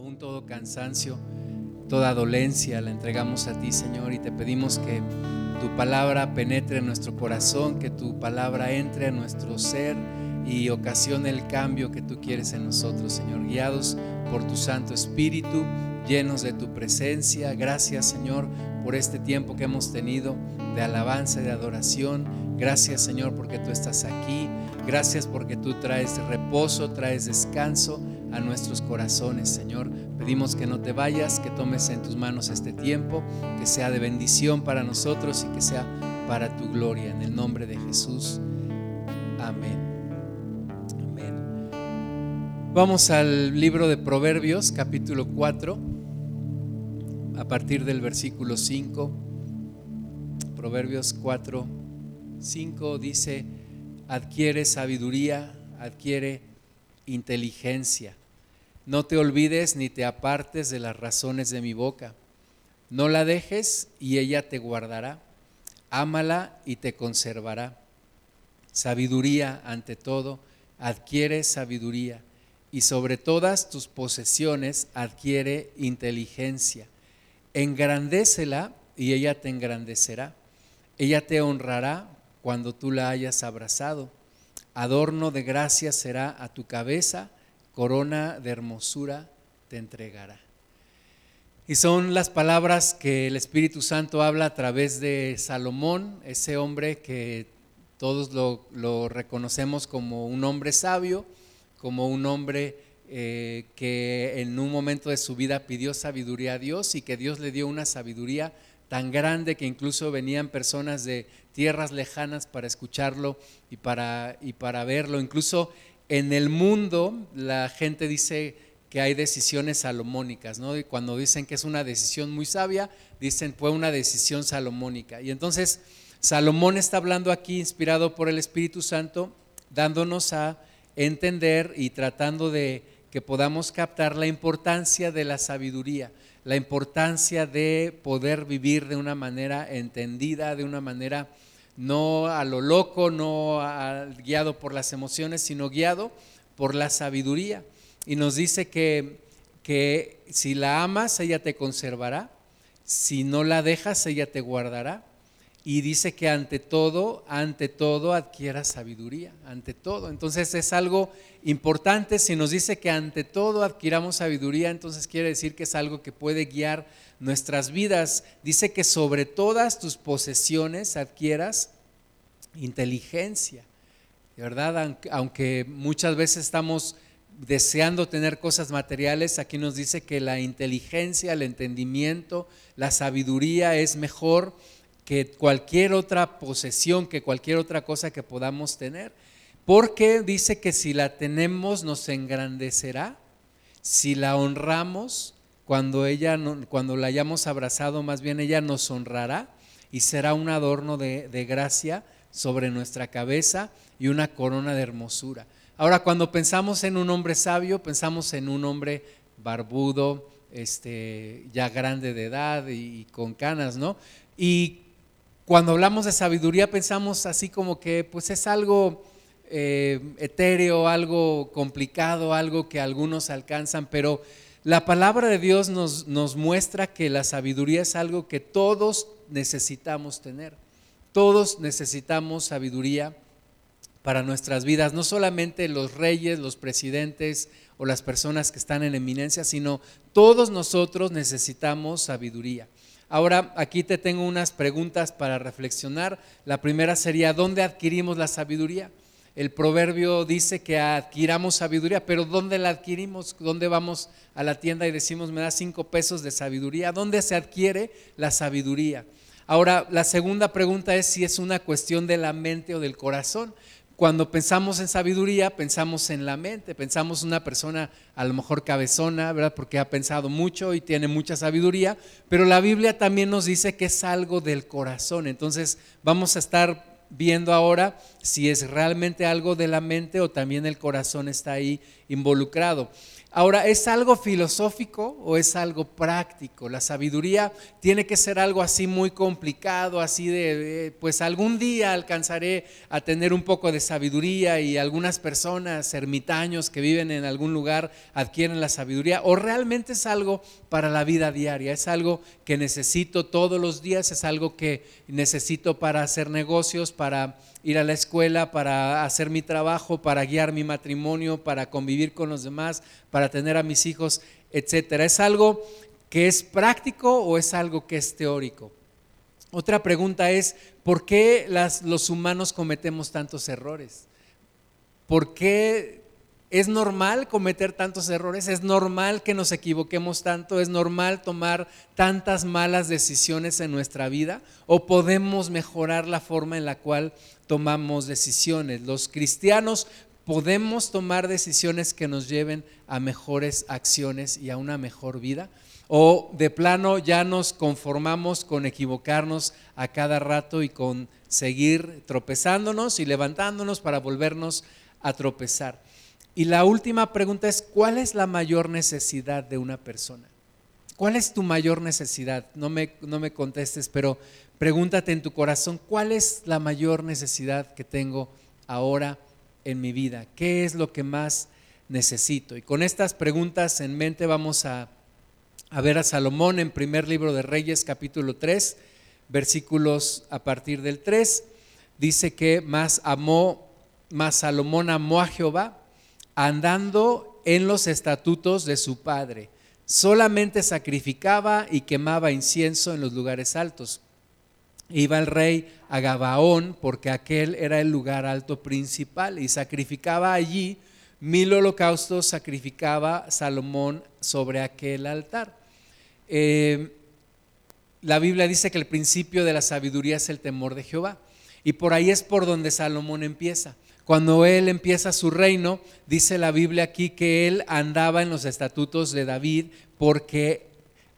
aún todo cansancio, toda dolencia la entregamos a ti, Señor, y te pedimos que tu palabra penetre en nuestro corazón, que tu palabra entre a nuestro ser y ocasione el cambio que tú quieres en nosotros, Señor, guiados por tu Santo Espíritu, llenos de tu presencia. Gracias, Señor, por este tiempo que hemos tenido de alabanza y de adoración. Gracias, Señor, porque tú estás aquí. Gracias porque tú traes reposo, traes descanso a nuestros corazones, Señor. Pedimos que no te vayas, que tomes en tus manos este tiempo, que sea de bendición para nosotros y que sea para tu gloria. En el nombre de Jesús. Amén. Amén. Vamos al libro de Proverbios, capítulo 4, a partir del versículo 5. Proverbios 4, 5 dice, adquiere sabiduría, adquiere inteligencia no te olvides ni te apartes de las razones de mi boca. No la dejes y ella te guardará. Ámala y te conservará. Sabiduría ante todo, adquiere sabiduría. Y sobre todas tus posesiones adquiere inteligencia. Engrandécela y ella te engrandecerá. Ella te honrará cuando tú la hayas abrazado. Adorno de gracia será a tu cabeza corona de hermosura te entregará. Y son las palabras que el Espíritu Santo habla a través de Salomón, ese hombre que todos lo, reconocemos como un hombre sabio, como un hombre eh, que en un momento de su vida pidió sabiduría a Dios y que Dios le dio una sabiduría tan grande que incluso venían personas de tierras lejanas para escucharlo y para, y para verlo. Incluso en el mundo la gente dice que hay decisiones salomónicas, ¿no? Y cuando dicen que es una decisión muy sabia, dicen fue una decisión salomónica. Y entonces Salomón está hablando aquí, inspirado por el Espíritu Santo, dándonos a entender y tratando de que podamos captar la importancia de la sabiduría, la importancia de poder vivir de una manera entendida, de una manera no a lo loco, no guiado por las emociones, sino guiado por la sabiduría. Y nos dice que, que si la amas, ella te conservará, si no la dejas, ella te guardará. Y dice que ante todo, ante todo adquiera sabiduría, ante todo. Entonces es algo importante, si nos dice que ante todo adquiramos sabiduría, entonces quiere decir que es algo que puede guiar nuestras vidas. Dice que sobre todas tus posesiones adquieras inteligencia. Verdad, aunque muchas veces estamos deseando tener cosas materiales, aquí nos dice que la inteligencia, el entendimiento, la sabiduría es mejor que cualquier otra posesión, que cualquier otra cosa que podamos tener. Porque dice que si la tenemos nos engrandecerá, si la honramos, cuando, ella, cuando la hayamos abrazado, más bien ella nos honrará y será un adorno de, gracia sobre nuestra cabeza y una corona de hermosura. Ahora, cuando pensamos en un hombre sabio, pensamos en un hombre barbudo, este, ya grande de edad y, con canas, ¿no? Y cuando hablamos de sabiduría pensamos así como que pues es algo eh, etéreo, algo complicado, algo que algunos alcanzan, pero la palabra de Dios nos, nos muestra que la sabiduría es algo que todos necesitamos tener. Todos necesitamos sabiduría para nuestras vidas, no solamente los reyes, los presidentes o las personas que están en eminencia, sino todos nosotros necesitamos sabiduría. Ahora, aquí te tengo unas preguntas para reflexionar. La primera sería, ¿dónde adquirimos la sabiduría? El proverbio dice que adquiramos sabiduría, pero ¿dónde la adquirimos? ¿Dónde vamos a la tienda y decimos, me da cinco pesos de sabiduría? ¿Dónde se adquiere la sabiduría? Ahora, la segunda pregunta es si es una cuestión de la mente o del corazón. Cuando pensamos en sabiduría, pensamos en la mente, pensamos una persona a lo mejor cabezona, ¿verdad? Porque ha pensado mucho y tiene mucha sabiduría, pero la Biblia también nos dice que es algo del corazón. Entonces, vamos a estar viendo ahora si es realmente algo de la mente o también el corazón está ahí involucrado. Ahora, ¿es algo filosófico o es algo práctico? La sabiduría tiene que ser algo así muy complicado, así de, pues algún día alcanzaré a tener un poco de sabiduría y algunas personas, ermitaños que viven en algún lugar, adquieren la sabiduría. ¿O realmente es algo para la vida diaria? ¿Es algo que necesito todos los días? ¿Es algo que necesito para hacer negocios, para ir a la escuela, para hacer mi trabajo, para guiar mi matrimonio, para convivir con los demás, para tener a mis hijos, etcétera. ¿Es algo que es práctico o es algo que es teórico? Otra pregunta es, ¿por qué los humanos cometemos tantos errores? ¿Por qué es normal cometer tantos errores? ¿Es normal que nos equivoquemos tanto? ¿Es normal tomar tantas malas decisiones en nuestra vida? ¿O podemos mejorar la forma en la cual tomamos decisiones. Los cristianos podemos tomar decisiones que nos lleven a mejores acciones y a una mejor vida. O de plano ya nos conformamos con equivocarnos a cada rato y con seguir tropezándonos y levantándonos para volvernos a tropezar. Y la última pregunta es, ¿cuál es la mayor necesidad de una persona? ¿Cuál es tu mayor necesidad? No me, no me contestes, pero Pregúntate en tu corazón, ¿cuál es la mayor necesidad que tengo ahora en mi vida? ¿Qué es lo que más necesito? Y con estas preguntas en mente vamos a, ver a Salomón en primer libro de Reyes capítulo 3, versículos a partir del 3. Dice que más amó, más Salomón amó a Jehová andando en los estatutos de su padre. Solamente sacrificaba y quemaba incienso en los lugares altos iba el rey a Gabaón, porque aquel era el lugar alto principal, y sacrificaba allí mil holocaustos, sacrificaba Salomón sobre aquel altar. Eh, la Biblia dice que el principio de la sabiduría es el temor de Jehová, y por ahí es por donde Salomón empieza. Cuando él empieza su reino, dice la Biblia aquí que él andaba en los estatutos de David porque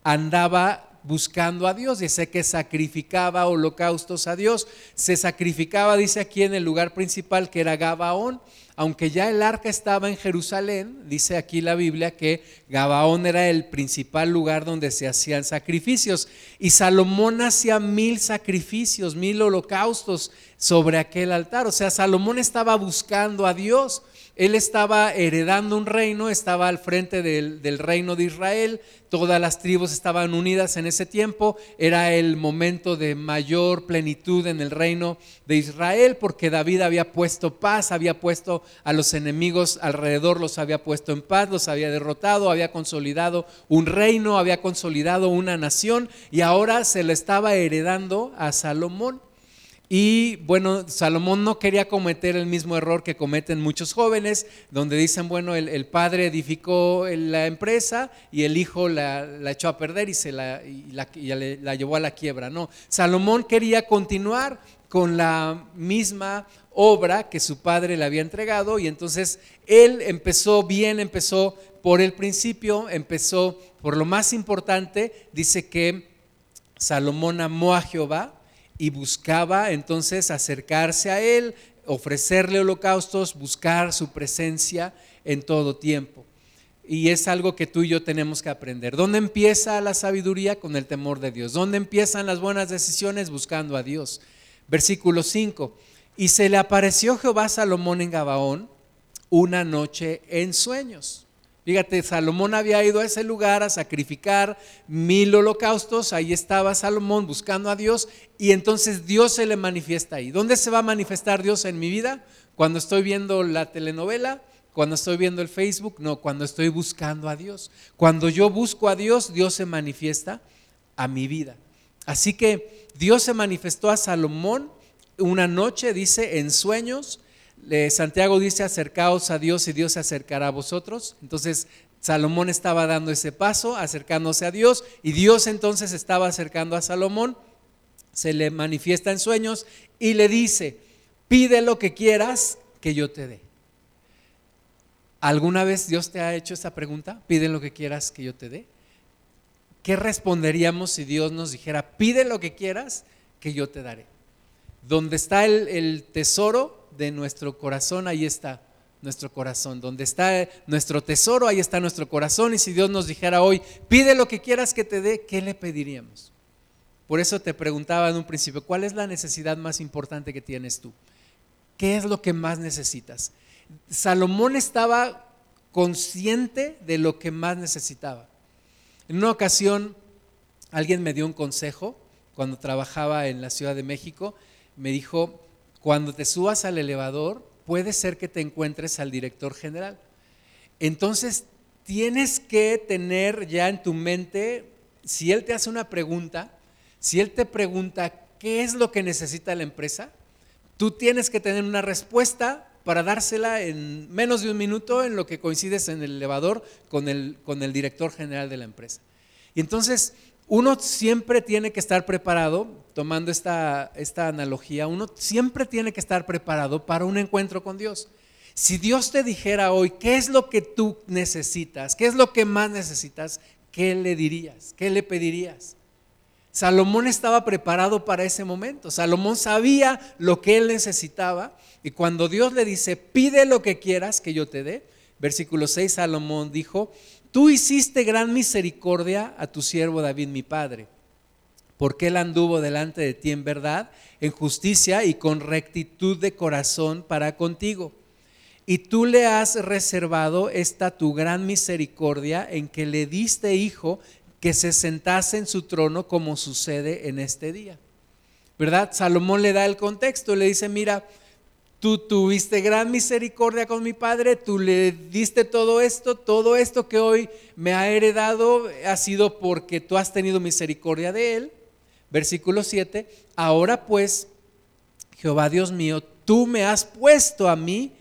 andaba buscando a Dios. Dice que sacrificaba holocaustos a Dios. Se sacrificaba, dice aquí en el lugar principal que era Gabaón. Aunque ya el arca estaba en Jerusalén, dice aquí la Biblia que Gabaón era el principal lugar donde se hacían sacrificios. Y Salomón hacía mil sacrificios, mil holocaustos sobre aquel altar. O sea, Salomón estaba buscando a Dios. Él estaba heredando un reino, estaba al frente del, reino de Israel, todas las tribus estaban unidas en ese tiempo, era el momento de mayor plenitud en el reino de Israel, porque David había puesto paz, había puesto a los enemigos alrededor, los había puesto en paz, los había derrotado, había consolidado un reino, había consolidado una nación y ahora se le estaba heredando a Salomón. Y bueno, Salomón no quería cometer el mismo error que cometen muchos jóvenes, donde dicen, bueno, el, padre edificó la empresa y el hijo la, echó a perder y, se la, la, llevó a la quiebra. No, Salomón quería continuar con la misma obra que su padre le había entregado y entonces él empezó bien, empezó por el principio, empezó por lo más importante, dice que Salomón amó a Jehová y buscaba entonces acercarse a Él, ofrecerle holocaustos, buscar su presencia en todo tiempo. Y es algo que tú y yo tenemos que aprender. ¿Dónde empieza la sabiduría? Con el temor de Dios. ¿Dónde empiezan las buenas decisiones? Buscando a Dios. Versículo 5. Y se le apareció Jehová a Salomón en Gabaón una noche en sueños. Fíjate, Salomón había ido a ese lugar a sacrificar mil holocaustos, ahí estaba Salomón buscando a Dios y entonces Dios se le manifiesta ahí. ¿Dónde se va a manifestar Dios en mi vida? Cuando estoy viendo la telenovela, cuando estoy viendo el Facebook, no, cuando estoy buscando a Dios. Cuando yo busco a Dios, Dios se manifiesta a mi vida. Así que Dios se manifestó a Salomón una noche, dice, en sueños, Santiago dice, acercaos a Dios y Dios se acercará a vosotros. Entonces, Salomón estaba dando ese paso, acercándose a Dios, y Dios entonces estaba acercando a Salomón, se le manifiesta en sueños y le dice, pide lo que quieras que yo te dé. ¿Alguna vez Dios te ha hecho esa pregunta? Pide lo que quieras que yo te dé. ¿Qué responderíamos si Dios nos dijera, pide lo que quieras que yo te daré? Donde está el, el tesoro, de nuestro corazón, ahí está nuestro corazón. Donde está nuestro tesoro, ahí está nuestro corazón. Y si Dios nos dijera hoy, pide lo que quieras que te dé, ¿qué le pediríamos? Por eso te preguntaba en un principio, ¿cuál es la necesidad más importante que tienes tú? ¿Qué es lo que más necesitas? Salomón estaba consciente de lo que más necesitaba. En una ocasión, alguien me dio un consejo cuando trabajaba en la Ciudad de México. Me dijo, cuando te subas al elevador, puede ser que te encuentres al director general. Entonces, tienes que tener ya en tu mente, si él te hace una pregunta, si él te pregunta qué es lo que necesita la empresa, tú tienes que tener una respuesta para dársela en menos de un minuto en lo que coincides en el elevador con el, con el director general de la empresa. Y entonces uno siempre tiene que estar preparado, tomando esta, esta analogía, uno siempre tiene que estar preparado para un encuentro con Dios. Si Dios te dijera hoy, ¿qué es lo que tú necesitas? ¿Qué es lo que más necesitas? ¿Qué le dirías? ¿Qué le pedirías? Salomón estaba preparado para ese momento. Salomón sabía lo que él necesitaba y cuando Dios le dice, pide lo que quieras que yo te dé, versículo 6, Salomón dijo, tú hiciste gran misericordia a tu siervo David mi padre, porque él anduvo delante de ti en verdad, en justicia y con rectitud de corazón para contigo. Y tú le has reservado esta tu gran misericordia en que le diste hijo que se sentase en su trono como sucede en este día. ¿Verdad? Salomón le da el contexto, le dice, mira, tú tuviste gran misericordia con mi padre, tú le diste todo esto, todo esto que hoy me ha heredado ha sido porque tú has tenido misericordia de él. Versículo 7, ahora pues, Jehová Dios mío, tú me has puesto a mí,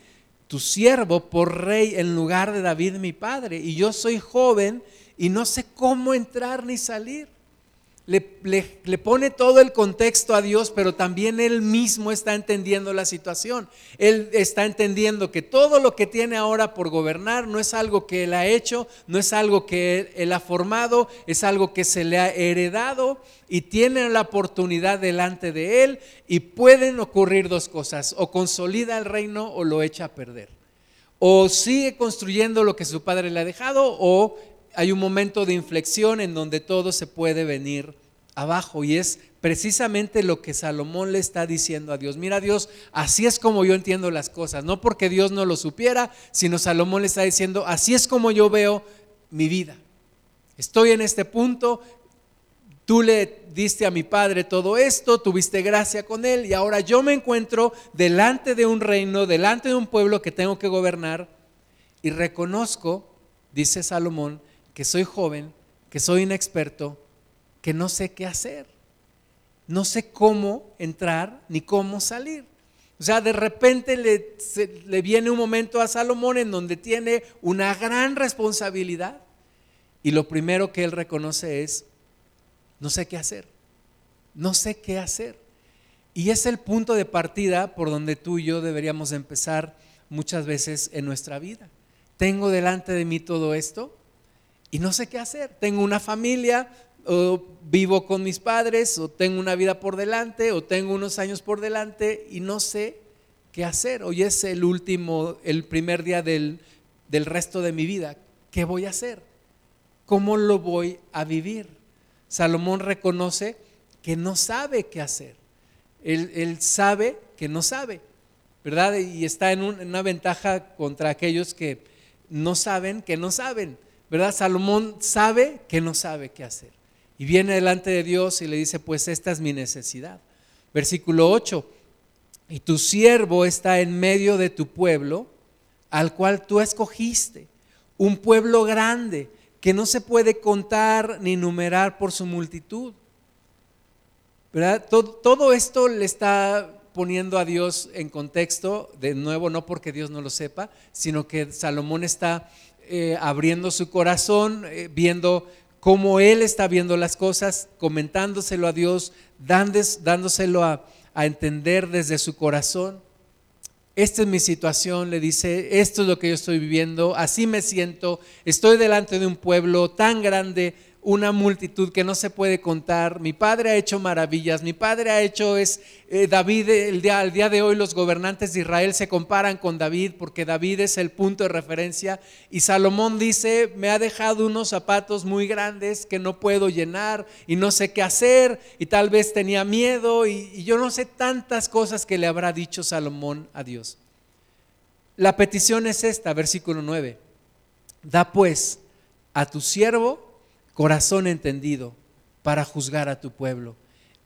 tu siervo, por rey en lugar de David mi padre, y yo soy joven y no sé cómo entrar ni salir. Le, pone todo el contexto a Dios, pero también él mismo está entendiendo la situación. Él está entendiendo que todo lo que tiene ahora por gobernar no es algo que él ha hecho, no es algo que él ha formado, es algo que se le ha heredado y tiene la oportunidad delante de él y pueden ocurrir dos cosas, o consolida el reino o lo echa a perder. O sigue construyendo lo que su padre le ha dejado o hay un momento de inflexión en donde todo se puede venir abajo y es precisamente lo que Salomón le está diciendo a Dios. Mira Dios, así es como yo entiendo las cosas, no porque Dios no lo supiera, sino Salomón le está diciendo, así es como yo veo mi vida. Estoy en este punto, tú le diste a mi padre todo esto, tuviste gracia con él y ahora yo me encuentro delante de un reino, delante de un pueblo que tengo que gobernar y reconozco, dice Salomón, que soy joven, que soy inexperto, que no sé qué hacer. No sé cómo entrar ni cómo salir. O sea, de repente le, le, viene un momento a Salomón en donde tiene una gran responsabilidad y lo primero que él reconoce es, no sé qué hacer, no sé qué hacer. Y es el punto de partida por donde tú y yo deberíamos empezar muchas veces en nuestra vida. Tengo delante de mí todo esto, y no sé qué hacer. Tengo una familia, o vivo con mis padres, o tengo una vida por delante, o tengo unos años por delante y no sé qué hacer. Hoy es el último, el primer día del, del resto de mi vida. ¿Qué voy a hacer? ¿Cómo lo voy a vivir? Salomón reconoce que no sabe qué hacer. Él, sabe que no sabe, ¿verdad? Y está en una ventaja contra aquellos que no saben que no saben. ¿Verdad? Salomón sabe que no sabe qué hacer. Y viene delante de Dios y le dice, pues esta es mi necesidad. Versículo 8, y tu siervo está en medio de tu pueblo, al cual tú escogiste, un pueblo grande que no se puede contar ni numerar por su multitud. ¿Verdad? Todo, todo esto le está poniendo a Dios en contexto, de nuevo, no porque Dios no lo sepa, sino que Salomón está eh, abriendo su corazón, eh, viendo cómo él está viendo las cosas, comentándoselo a Dios, dándoselo a, a entender desde su corazón. Esta es mi situación, le dice, esto es lo que yo estoy viviendo, así me siento, estoy delante de un pueblo tan grande, una multitud que no se puede contar. Mi padre ha hecho maravillas, mi padre ha hecho es eh, David, el día, día de hoy los gobernantes de Israel se comparan con David porque David es el punto de referencia y Salomón dice, me ha dejado unos zapatos muy grandes que no puedo llenar y no sé qué hacer y tal vez tenía miedo y, y yo no sé tantas cosas que le habrá dicho Salomón a Dios. La petición es esta, versículo 9. Da pues a tu siervo corazón entendido para juzgar a tu pueblo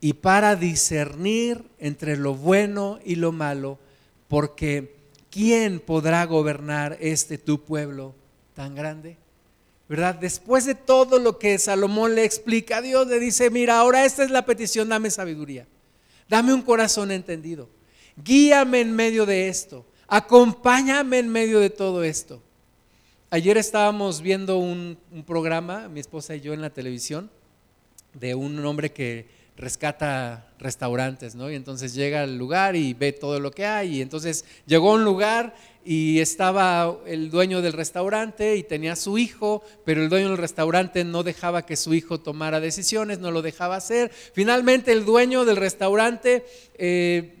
y para discernir entre lo bueno y lo malo, porque ¿quién podrá gobernar este tu pueblo tan grande? ¿Verdad? Después de todo lo que Salomón le explica, Dios le dice, mira, ahora esta es la petición, dame sabiduría, dame un corazón entendido, guíame en medio de esto, acompáñame en medio de todo esto. Ayer estábamos viendo un, programa, mi esposa y yo en la televisión, de un hombre que rescata restaurantes, ¿no? Y entonces llega al lugar y ve todo lo que hay. Y entonces llegó a un lugar y estaba el dueño del restaurante y tenía su hijo, pero el dueño del restaurante no dejaba que su hijo tomara decisiones, no lo dejaba hacer. Finalmente el dueño del restaurante eh,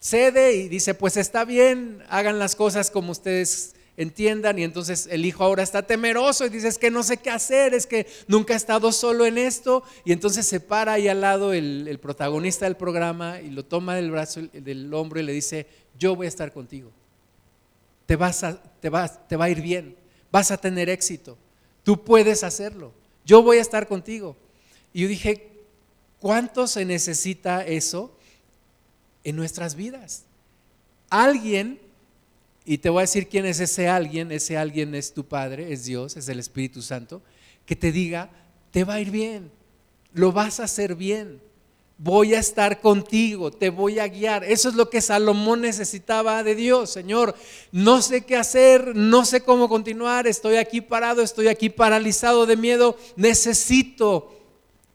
cede y dice, pues está bien, hagan las cosas como ustedes entiendan y entonces el hijo ahora está temeroso y dice es que no sé qué hacer, es que nunca he estado solo en esto y entonces se para ahí al lado el, protagonista del programa y lo toma del brazo del hombro y le dice yo voy a estar contigo, te, vas a, te, vas, te va a ir bien, vas a tener éxito, tú puedes hacerlo, yo voy a estar contigo. Y yo dije, ¿cuánto se necesita eso en nuestras vidas? Alguien y te voy a decir quién es ese alguien. Ese alguien es tu Padre, es Dios, es el Espíritu Santo, que te diga, te va a ir bien, lo vas a hacer bien, voy a estar contigo, te voy a guiar. Eso es lo que Salomón necesitaba de Dios. Señor, no sé qué hacer, no sé cómo continuar, estoy aquí parado, estoy aquí paralizado de miedo, necesito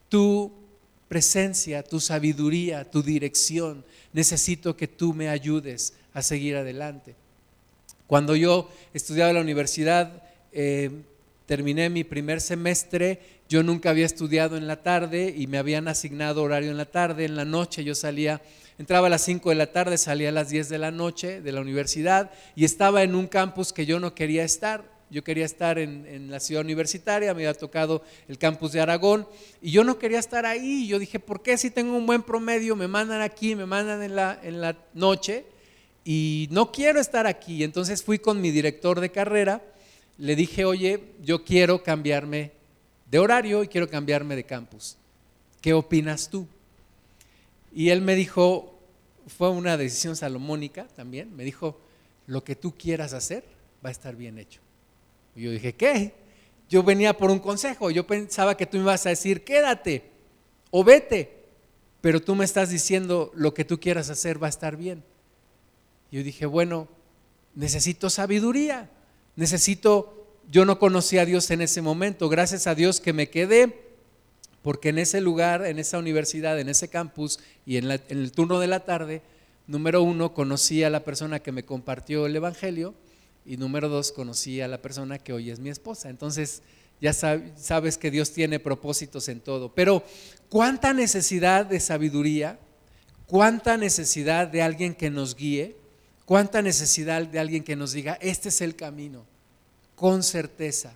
tu presencia, tu sabiduría, tu dirección. Necesito que tú me ayudes a seguir adelante. Cuando yo estudiaba en la universidad, eh, terminé mi primer semestre, yo nunca había estudiado en la tarde y me habían asignado horario en la tarde, en la noche yo salía, entraba a las 5 de la tarde, salía a las 10 de la noche de la universidad y estaba en un campus que yo no quería estar. Yo quería estar en, la ciudad universitaria, me había tocado el campus de Aragón y yo no quería estar ahí. Yo dije, ¿por qué si tengo un buen promedio me mandan aquí, me mandan en la, en la noche? Y no quiero estar aquí. Entonces fui con mi director de carrera, le dije, oye, yo quiero cambiarme de horario y quiero cambiarme de campus. ¿Qué opinas tú? Y él me dijo, fue una decisión salomónica también, me dijo, lo que tú quieras hacer va a estar bien hecho. Y yo dije, ¿qué? Yo venía por un consejo, yo pensaba que tú me ibas a decir, quédate o vete, pero tú me estás diciendo, lo que tú quieras hacer va a estar bien. Yo dije, bueno, necesito sabiduría, necesito, yo no conocía a Dios en ese momento, gracias a Dios que me quedé, porque en ese lugar, en esa universidad, en ese campus y en, el turno de la tarde, número uno, conocí a la persona que me compartió el Evangelio y número dos, conocí a la persona que hoy es mi esposa. Entonces, ya sabes que Dios tiene propósitos en todo. Pero, ¿cuánta necesidad de sabiduría? ¿Cuánta necesidad de alguien que nos guíe? Cuánta necesidad de alguien que nos diga, este es el camino, con certeza,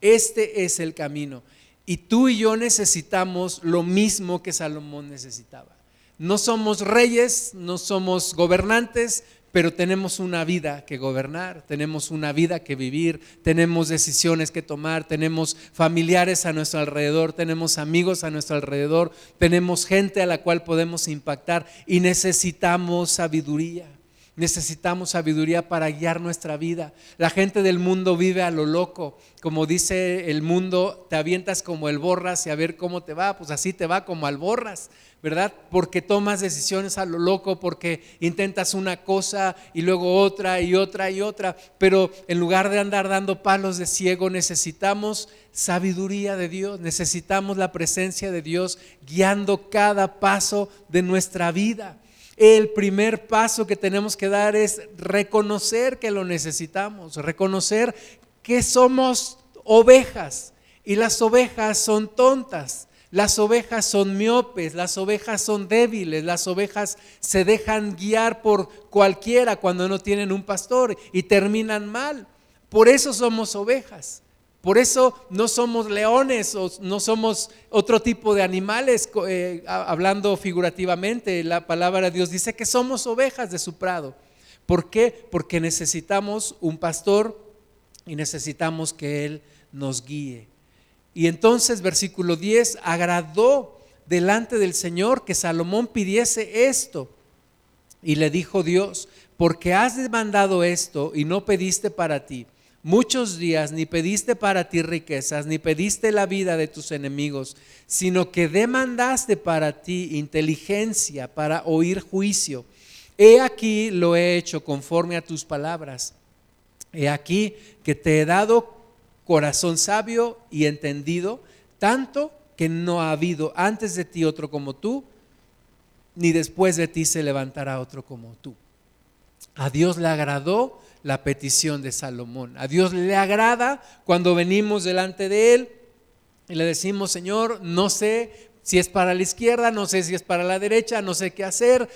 este es el camino. Y tú y yo necesitamos lo mismo que Salomón necesitaba. No somos reyes, no somos gobernantes, pero tenemos una vida que gobernar, tenemos una vida que vivir, tenemos decisiones que tomar, tenemos familiares a nuestro alrededor, tenemos amigos a nuestro alrededor, tenemos gente a la cual podemos impactar y necesitamos sabiduría. Necesitamos sabiduría para guiar nuestra vida. La gente del mundo vive a lo loco. Como dice el mundo, te avientas como el borras y a ver cómo te va. Pues así te va como al borras, ¿verdad? Porque tomas decisiones a lo loco, porque intentas una cosa y luego otra y otra y otra. Pero en lugar de andar dando palos de ciego, necesitamos sabiduría de Dios. Necesitamos la presencia de Dios guiando cada paso de nuestra vida el primer paso que tenemos que dar es reconocer que lo necesitamos, reconocer que somos ovejas y las ovejas son tontas. Las ovejas son miopes, las ovejas son débiles, las ovejas se dejan guiar por cualquiera cuando no tienen un pastor y terminan mal. Por eso somos ovejas. Por eso no somos leones o no somos otro tipo de animales, eh, hablando figurativamente. La palabra de Dios dice que somos ovejas de su prado. ¿Por qué? Porque necesitamos un pastor y necesitamos que Él nos guíe. Y entonces, versículo 10, agradó delante del Señor que Salomón pidiese esto. Y le dijo Dios, porque has demandado esto y no pediste para ti muchos días, ni pediste para ti riquezas, ni pediste la vida de tus enemigos, sino que demandaste para ti inteligencia para oír juicio. He aquí lo he hecho conforme a tus palabras. He aquí que te he dado corazón sabio y entendido, tanto que no ha habido antes de ti otro como tú, ni después de ti se levantará otro como tú. A Dios le agradó la petición de Salomón. A Dios le agrada cuando venimos delante de Él y le decimos, Señor, no sé si es para la izquierda, no sé si es para la derecha, no sé qué hacer,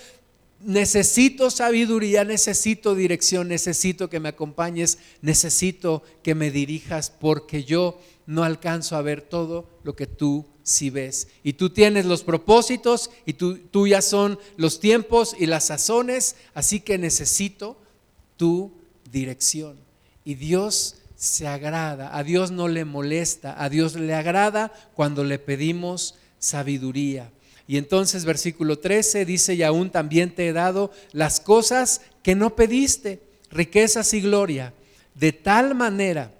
necesito sabiduría, necesito dirección, necesito que me acompañes, necesito que me dirijas porque yo no alcanzo a ver todo lo que tú sí ves. Y tú tienes los propósitos y tú, tuyas son los tiempos y las sazones, así que necesito tu dirección. Y Dios se agrada, a Dios no le molesta, a Dios le agrada cuando le pedimos sabiduría. Y entonces versículo 13 dice, y aún también te he dado las cosas que no pediste, riquezas y gloria, de tal manera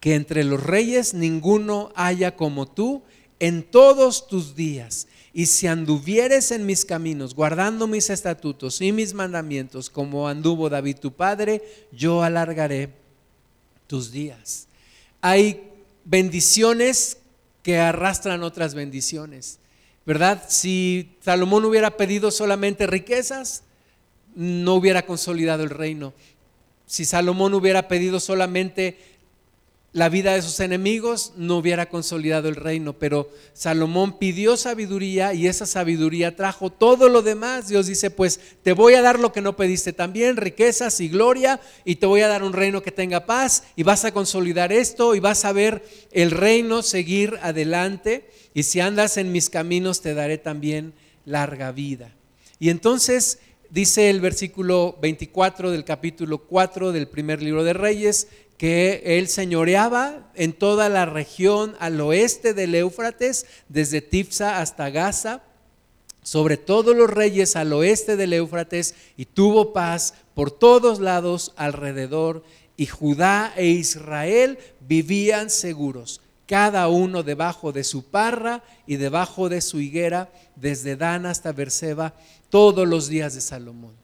que entre los reyes ninguno haya como tú en todos tus días. Y si anduvieres en mis caminos, guardando mis estatutos y mis mandamientos, como anduvo David tu padre, yo alargaré tus días. Hay bendiciones que arrastran otras bendiciones. ¿Verdad? Si Salomón hubiera pedido solamente riquezas, no hubiera consolidado el reino. Si Salomón hubiera pedido solamente la vida de sus enemigos, no hubiera consolidado el reino. Pero Salomón pidió sabiduría y esa sabiduría trajo todo lo demás. Dios dice, pues te voy a dar lo que no pediste también, riquezas y gloria, y te voy a dar un reino que tenga paz, y vas a consolidar esto, y vas a ver el reino seguir adelante y si andas en mis caminos te daré también larga vida. Y entonces dice el versículo 24 del capítulo 4 del primer libro de Reyes que él señoreaba en toda la región al oeste del Éufrates, desde Tifsa hasta Gaza, sobre todos los reyes al oeste del Éufrates, y tuvo paz por todos lados alrededor, y Judá e Israel vivían seguros cada uno debajo de su parra y debajo de su higuera, desde Dan hasta Berseba, todos los días de Salomón.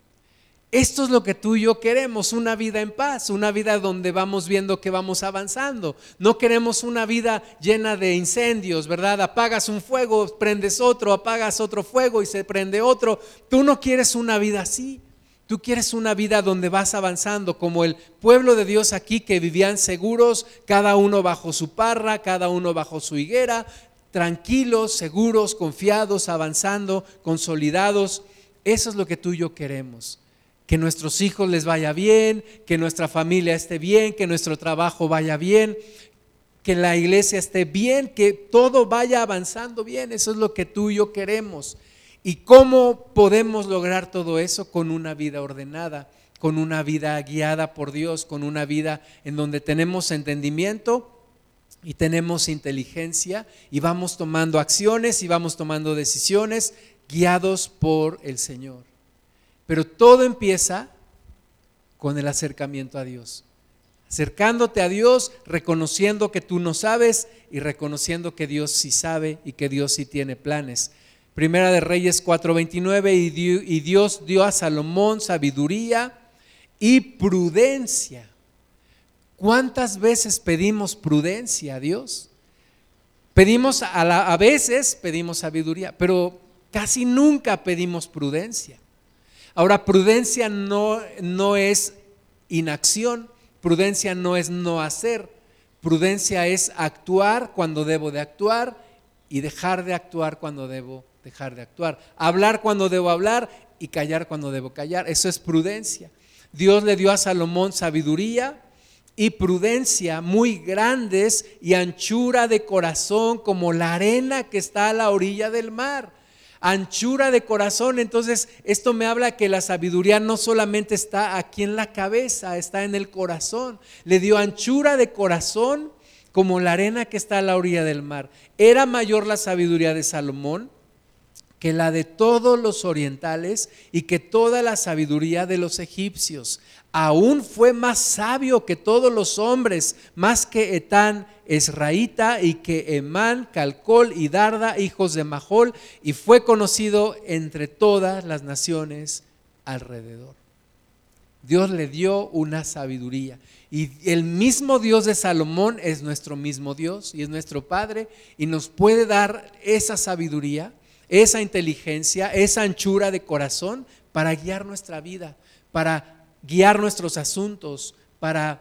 Esto es lo que tú y yo queremos, una vida en paz, una vida donde vamos viendo que vamos avanzando. No queremos una vida llena de incendios, ¿verdad? Apagas un fuego, prendes otro, apagas otro fuego y se prende otro. Tú no quieres una vida así. Tú quieres una vida donde vas avanzando, como el pueblo de Dios aquí que vivían seguros, cada uno bajo su parra, cada uno bajo su higuera, tranquilos, seguros, confiados, avanzando, consolidados. Eso es lo que tú y yo queremos. Que nuestros hijos les vaya bien, que nuestra familia esté bien, que nuestro trabajo vaya bien, que la iglesia esté bien, que todo vaya avanzando bien. Eso es lo que tú y yo queremos. ¿Y cómo podemos lograr todo eso? Con una vida ordenada, con una vida guiada por Dios, con una vida en donde tenemos entendimiento y tenemos inteligencia y vamos tomando acciones y vamos tomando decisiones guiados por el Señor. Pero todo empieza con el acercamiento a Dios. Acercándote a Dios, reconociendo que tú no sabes y reconociendo que Dios sí sabe y que Dios sí tiene planes Primera de Reyes 4:29, y Dios dio a Salomón sabiduría y prudencia. ¿Cuántas veces pedimos prudencia a Dios? Pedimos a, a veces pedimos sabiduría, pero casi nunca pedimos prudencia. Ahora, prudencia no, no es inacción, prudencia no es no hacer, Prudencia es actuar cuando debo de actuar y dejar de actuar cuando debo dejar de actuar. Hablar cuando debo hablar y callar cuando debo callar. Eso es prudencia. Dios le dio a Salomón sabiduría y prudencia muy grandes y anchura de corazón como la arena que está a la orilla del mar. Anchura de corazón, entonces esto me habla que la sabiduría no solamente está aquí en la cabeza, está en el corazón. Le dio anchura de corazón como la arena que está a la orilla del mar. Era mayor la sabiduría de Salomón que la de todos los orientales y que toda la sabiduría de los egipcios. Aún fue más sabio que todos los hombres, más que Etán Esraíta y que Emán, Calcol y Darda, hijos de Mahol, y fue conocido entre todas las naciones alrededor. Dios le dio una sabiduría. Y el mismo Dios de Salomón es nuestro mismo Dios y es nuestro Padre y nos puede dar esa sabiduría esa inteligencia, esa anchura de corazón para guiar nuestra vida, para guiar nuestros asuntos, para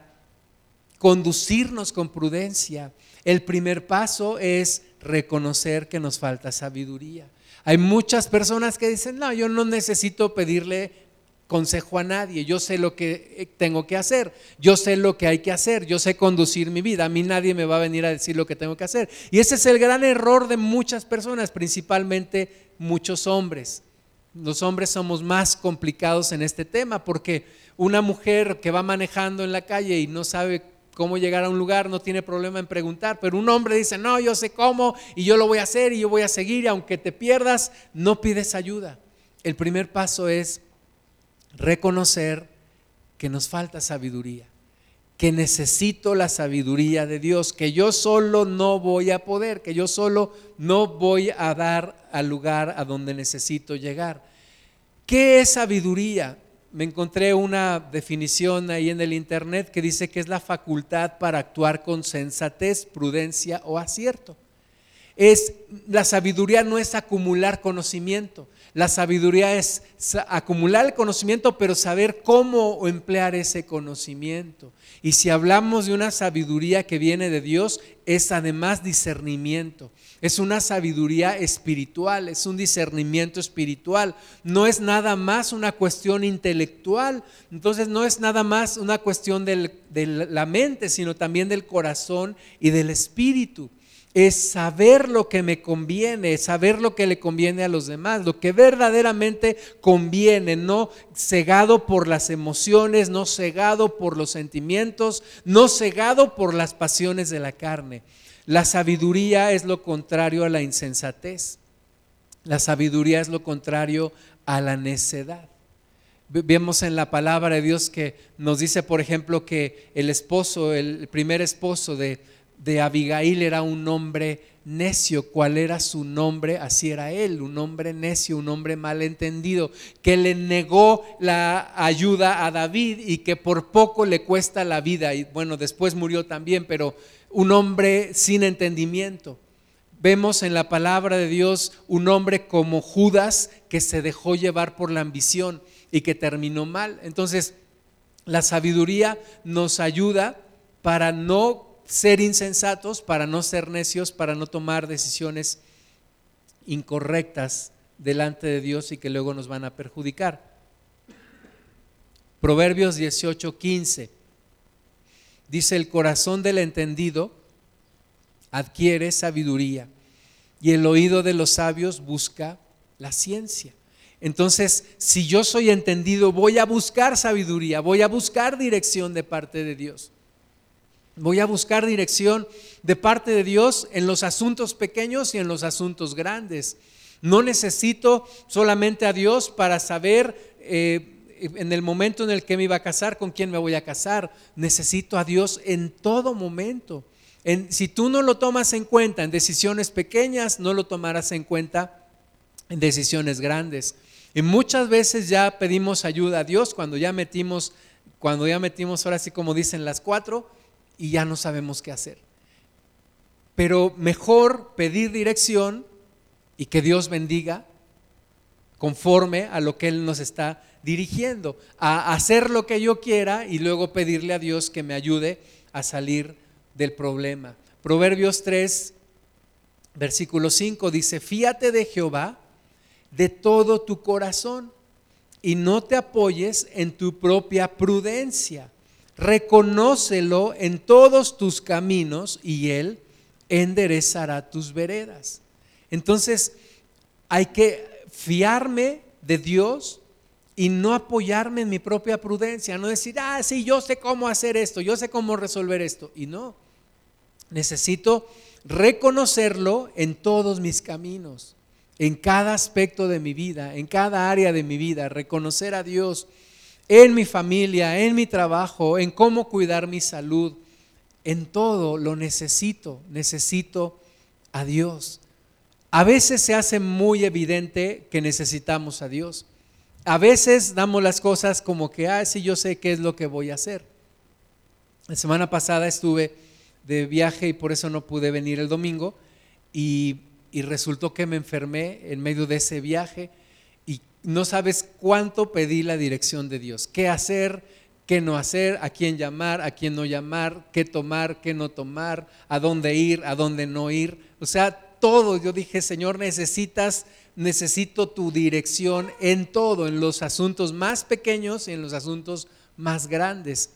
conducirnos con prudencia. El primer paso es reconocer que nos falta sabiduría. Hay muchas personas que dicen, no, yo no necesito pedirle consejo a nadie, yo sé lo que eh, tengo que hacer, yo sé lo que hay que hacer, yo sé conducir mi vida, a mí nadie me va a venir a decir lo que tengo que hacer. Y ese es el gran error de muchas personas, principalmente muchos hombres. Los hombres somos más complicados en este tema porque una mujer que va manejando en la calle y no sabe cómo llegar a un lugar, no tiene problema en preguntar, pero un hombre dice, no, yo sé cómo y yo lo voy a hacer y yo voy a seguir y aunque te pierdas, no pides ayuda. El primer paso es reconocer que nos falta sabiduría, que necesito la sabiduría de Dios, que yo solo no voy a poder, que yo solo no voy a dar al lugar a donde necesito llegar. ¿Qué es sabiduría? Me encontré una definición ahí en el internet que dice que es la facultad para actuar con sensatez, prudencia o acierto. Es la sabiduría no es acumular conocimiento. La sabiduría es acumular el conocimiento, pero saber cómo emplear ese conocimiento. Y si hablamos de una sabiduría que viene de Dios, es además discernimiento. Es una sabiduría espiritual, es un discernimiento espiritual. No es nada más una cuestión intelectual. Entonces no es nada más una cuestión de la mente, sino también del corazón y del espíritu es saber lo que me conviene, saber lo que le conviene a los demás, lo que verdaderamente conviene, no cegado por las emociones, no cegado por los sentimientos, no cegado por las pasiones de la carne. La sabiduría es lo contrario a la insensatez. La sabiduría es lo contrario a la necedad. Vemos en la palabra de Dios que nos dice, por ejemplo, que el esposo, el primer esposo de, de Abigail era un hombre necio. ¿Cuál era su nombre? Así era él, un hombre necio, un hombre malentendido, que le negó la ayuda a David y que por poco le cuesta la vida. Y bueno, después murió también, pero un hombre sin entendimiento. Vemos en la palabra de Dios un hombre como Judas que se dejó llevar por la ambición y que terminó mal. Entonces, la sabiduría nos ayuda para no ser insensatos, para no ser necios, para no tomar decisiones incorrectas delante de Dios y que luego nos van a perjudicar. Proverbios 18, 15. Dice, el corazón del entendido adquiere sabiduría y el oído de los sabios busca la ciencia. Entonces, si yo soy entendido, voy a buscar sabiduría, voy a buscar dirección de parte de Dios. Voy a buscar dirección de parte de Dios en los asuntos pequeños y en los asuntos grandes. No necesito solamente a Dios para saber eh, en el momento en el que me iba a casar, con quién me voy a casar. Necesito a Dios en todo momento. si tú no lo tomas en cuenta en decisiones pequeñas, no lo tomarás en cuenta en decisiones grandes. Y muchas veces ya pedimos ayuda a Dios cuando ya metimos, cuando ya metimos, ahora sí como dicen las cuatro, y ya no sabemos qué hacer. Pero mejor pedir dirección y que Dios bendiga conforme a lo que Él nos está dirigiendo, a hacer lo que yo quiera y luego pedirle a Dios que me ayude a salir del problema. Proverbios 3, versículo 5 dice, fíate de Jehová de todo tu corazón y no te apoyes en tu propia prudencia. Reconócelo en todos tus caminos y Él enderezará tus veredas. Entonces, hay que fiarme de Dios y no apoyarme en mi propia prudencia, no decir, ah, sí, yo sé cómo hacer esto, yo sé cómo resolver esto. Y no, necesito reconocerlo en todos mis caminos, en cada aspecto de mi vida, en cada área de mi vida, reconocer a Dios en mi familia, en mi trabajo, en cómo cuidar mi salud, en todo lo necesito, necesito a Dios. A veces se hace muy evidente que necesitamos a Dios. A veces damos las cosas como que, ah, sí, yo sé qué es lo que voy a hacer. La semana pasada estuve de viaje y por eso no pude venir el domingo y, resultó que me enfermé en medio de ese viaje no sabes cuánto pedí la dirección de Dios, qué hacer, qué no hacer, a quién llamar, a quién no llamar, qué tomar, qué no tomar, a dónde ir, a dónde no ir. O sea, todo. Yo dije, Señor, necesitas, necesito tu dirección en todo, en los asuntos más pequeños y en los asuntos más grandes.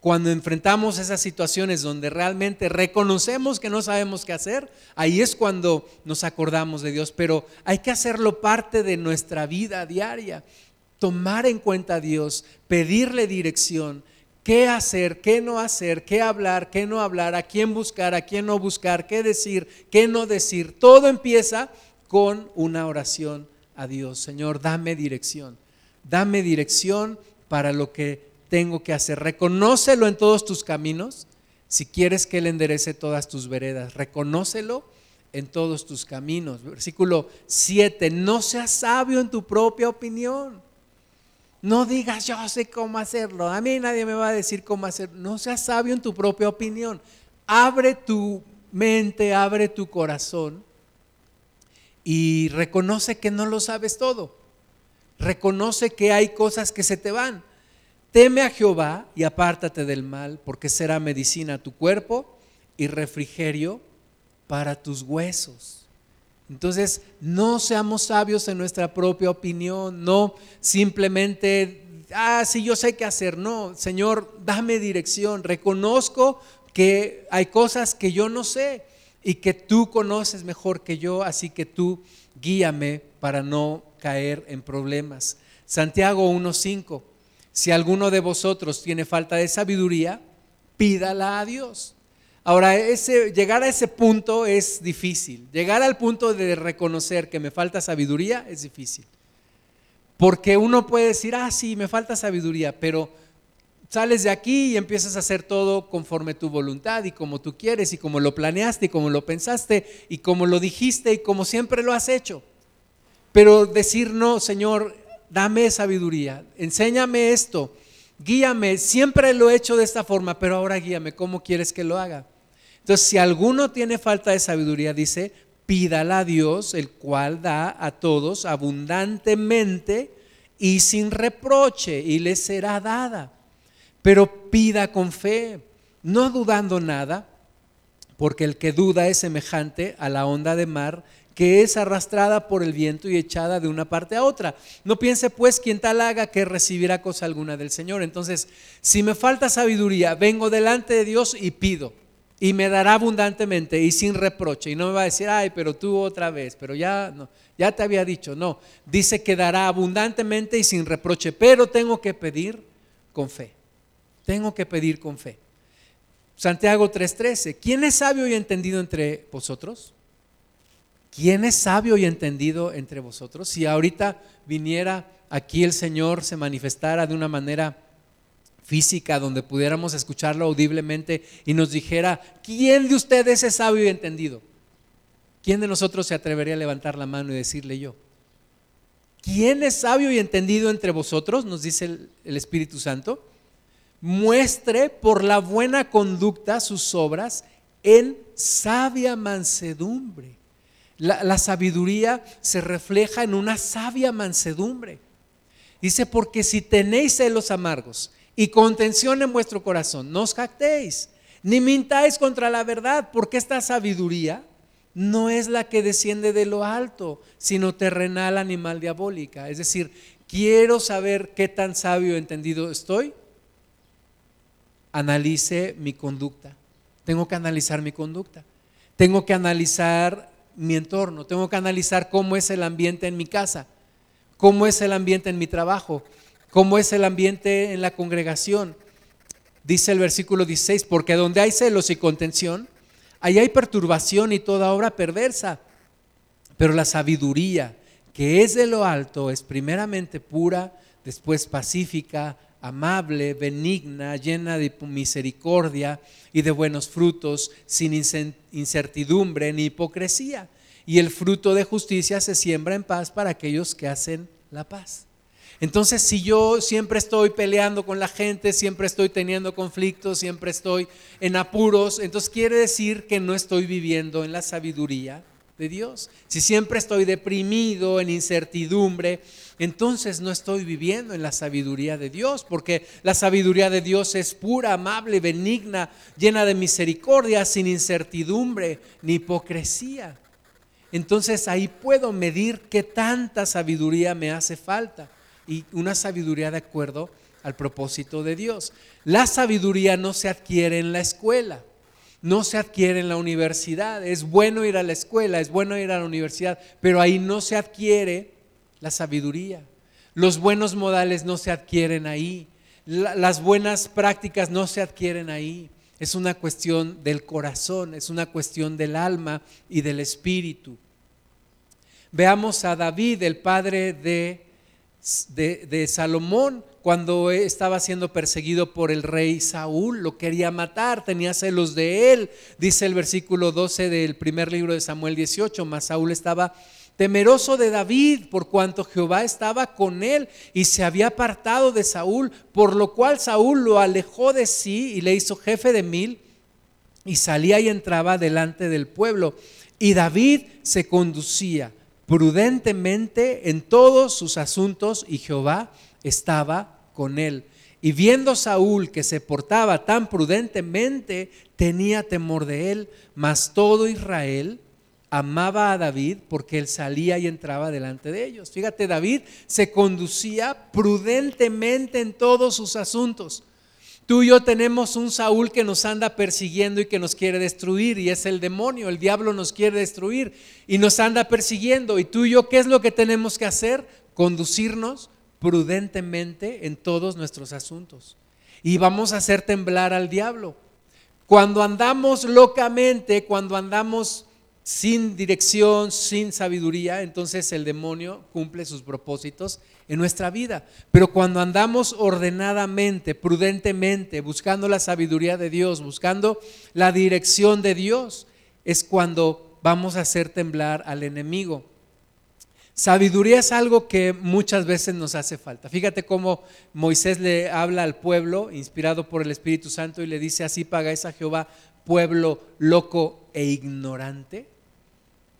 Cuando enfrentamos esas situaciones donde realmente reconocemos que no sabemos qué hacer, ahí es cuando nos acordamos de Dios, pero hay que hacerlo parte de nuestra vida diaria tomar en cuenta a Dios, pedirle dirección, qué hacer, qué no hacer, qué hablar, qué no hablar, a quién buscar, a quién no buscar, qué decir, qué no decir. Todo empieza con una oración a Dios. Señor, dame dirección. Dame dirección para lo que tengo que hacer. Reconócelo en todos tus caminos. Si quieres que Él enderece todas tus veredas, reconócelo en todos tus caminos. Versículo 7, no seas sabio en tu propia opinión. No digas, yo sé cómo hacerlo. A mí nadie me va a decir cómo hacerlo. No seas sabio en tu propia opinión. Abre tu mente, abre tu corazón y reconoce que no lo sabes todo. Reconoce que hay cosas que se te van. Teme a Jehová y apártate del mal, porque será medicina a tu cuerpo y refrigerio para tus huesos. Entonces, no seamos sabios en nuestra propia opinión, no simplemente, ah, sí, yo sé qué hacer. No, Señor, dame dirección. Reconozco que hay cosas que yo no sé y que tú conoces mejor que yo, así que tú guíame para no caer en problemas. Santiago 1.5, si alguno de vosotros tiene falta de sabiduría, pídala a Dios Ahora, ese, llegar a ese punto es difícil. Llegar al punto de reconocer que me falta sabiduría es difícil. Porque uno puede decir, ah, sí, me falta sabiduría, pero sales de aquí y empiezas a hacer todo conforme tu voluntad y como tú quieres y como lo planeaste y como lo pensaste y como lo dijiste y como siempre lo has hecho. Pero decir, no, Señor, dame sabiduría, enséñame esto, guíame, siempre lo he hecho de esta forma, pero ahora guíame, ¿cómo quieres que lo haga? Entonces, si alguno tiene falta de sabiduría, dice, pídala a Dios, el cual da a todos abundantemente y sin reproche, y le será dada. Pero pida con fe, no dudando nada, porque el que duda es semejante a la onda de mar que es arrastrada por el viento y echada de una parte a otra. No piense pues quien tal haga que recibirá cosa alguna del Señor. Entonces, si me falta sabiduría, vengo delante de Dios y pido y me dará abundantemente y sin reproche. Y no me va a decir, ay, pero tú otra vez, pero ya no, ya te había dicho, no. Dice que dará abundantemente y sin reproche, pero tengo que pedir con fe. Tengo que pedir con fe. Santiago 3:13, ¿quién es sabio y entendido entre vosotros? ¿Quién es sabio y entendido entre vosotros? Si ahorita viniera aquí el Señor, se manifestara de una manera física donde pudiéramos escucharlo audiblemente y nos dijera, ¿quién de ustedes es sabio y entendido? ¿Quién de nosotros se atrevería a levantar la mano y decirle yo? ¿Quién es sabio y entendido entre vosotros? Nos dice el, Espíritu Santo. Muestre por la buena conducta sus obras en sabia mansedumbre. La, sabiduría se refleja en una sabia mansedumbre. Dice, porque si tenéis celos amargos y contención en vuestro corazón. No os jactéis, ni mintáis contra la verdad, porque esta sabiduría no es la que desciende de lo alto, sino terrenal, animal, diabólica. Es decir, quiero saber qué tan sabio entendido estoy. Analice mi conducta. Tengo que analizar mi conducta. Tengo que analizar mi entorno. Tengo que analizar cómo es el ambiente en mi casa, cómo es el ambiente en mi trabajo, cómo es el ambiente en la congregación. Dice el versículo 16, porque donde hay celos y contención, ahí hay perturbación y toda obra perversa. Pero la sabiduría que es de lo alto es primeramente pura, después pacífica, amable, benigna, llena de misericordia y de buenos frutos, sin incertidumbre ni hipocresía. Y el fruto de justicia se siembra en paz para aquellos que hacen la paz. Entonces, si yo siempre estoy peleando con la gente, siempre estoy teniendo conflictos, siempre estoy en apuros, entonces quiere decir que no estoy viviendo en la sabiduría de Dios. Si siempre estoy deprimido, en incertidumbre, entonces no estoy viviendo en la sabiduría de Dios, porque la sabiduría de Dios es pura, amable, benigna, llena de misericordia, sin incertidumbre ni hipocresía. Entonces ahí puedo medir qué tanta sabiduría me hace falta y una sabiduría de acuerdo al propósito de Dios. La sabiduría no se adquiere en la escuela, no se adquiere en la universidad. Es bueno ir a la escuela, es bueno ir a la universidad, pero ahí no se adquiere la sabiduría. Los buenos modales no se adquieren ahí. las buenas prácticas no se adquieren ahí. Es una cuestión del corazón, es una cuestión del alma y del espíritu. Veamos a David, el padre de de, Salomón cuando estaba siendo perseguido por el rey Saúl, lo quería matar, tenía celos de él, dice el versículo 12 del primer libro de Samuel 18, mas Saúl estaba temeroso de David, por cuanto Jehová estaba con él y se había apartado de Saúl, por lo cual Saúl lo alejó de sí y le hizo jefe de mil y salía y entraba delante del pueblo. Y David se conducía prudentemente en todos sus asuntos y Jehová estaba con él. Y viendo Saúl que se portaba tan prudentemente, tenía temor de él, mas todo Israel amaba a David porque él salía y entraba delante de ellos. Fíjate, David se conducía prudentemente en todos sus asuntos. Tú y yo tenemos un Saúl que nos anda persiguiendo y que nos quiere destruir y es el demonio, el diablo nos quiere destruir y nos anda persiguiendo. ¿Y tú y yo qué es lo que tenemos que hacer? Conducirnos prudentemente en todos nuestros asuntos. Y vamos a hacer temblar al diablo. Cuando andamos locamente, cuando andamos sin dirección, sin sabiduría, entonces el demonio cumple sus propósitos en nuestra vida. Pero cuando andamos ordenadamente, prudentemente, buscando la sabiduría de Dios, buscando la dirección de Dios, es cuando vamos a hacer temblar al enemigo. Sabiduría es algo que muchas veces nos hace falta. Fíjate cómo Moisés le habla al pueblo, inspirado por el Espíritu Santo, y le dice, así pagáis a Jehová, pueblo loco e ignorante.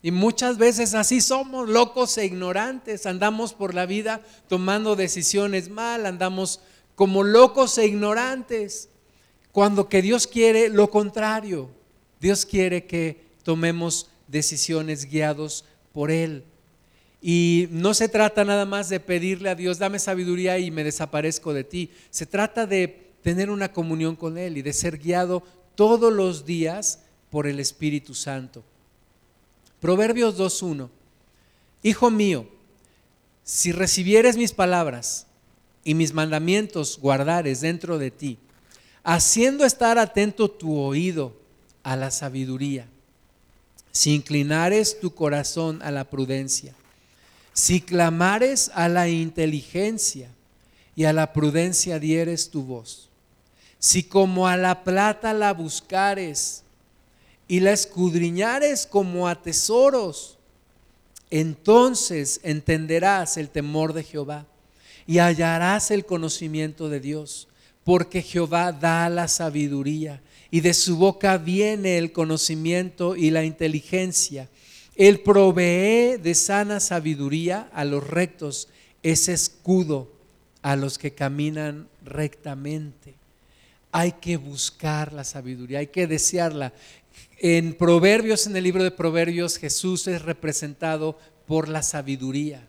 Y muchas veces así somos, locos e ignorantes, andamos por la vida tomando decisiones mal, andamos como locos e ignorantes, cuando que Dios quiere lo contrario. Dios quiere que tomemos decisiones guiados por Él. Y no se trata nada más de pedirle a Dios, dame sabiduría y me desaparezco de ti. Se trata de tener una comunión con Él y de ser guiado todos los días por el Espíritu Santo. Proverbios 2.1. Hijo mío, si recibieres mis palabras y mis mandamientos guardares dentro de ti, haciendo estar atento tu oído a la sabiduría, si inclinares tu corazón a la prudencia, si clamares a la inteligencia y a la prudencia dieres tu voz, si como a la plata la buscares y la escudriñares como a tesoros, entonces entenderás el temor de Jehová y hallarás el conocimiento de Dios, porque Jehová da la sabiduría y de su boca viene el conocimiento y la inteligencia. Él provee de sana sabiduría a los rectos, es escudo a los que caminan rectamente. hay que buscar la sabiduría, hay que desearla. En Proverbios, en el libro de Proverbios, Jesús es representado por la sabiduría.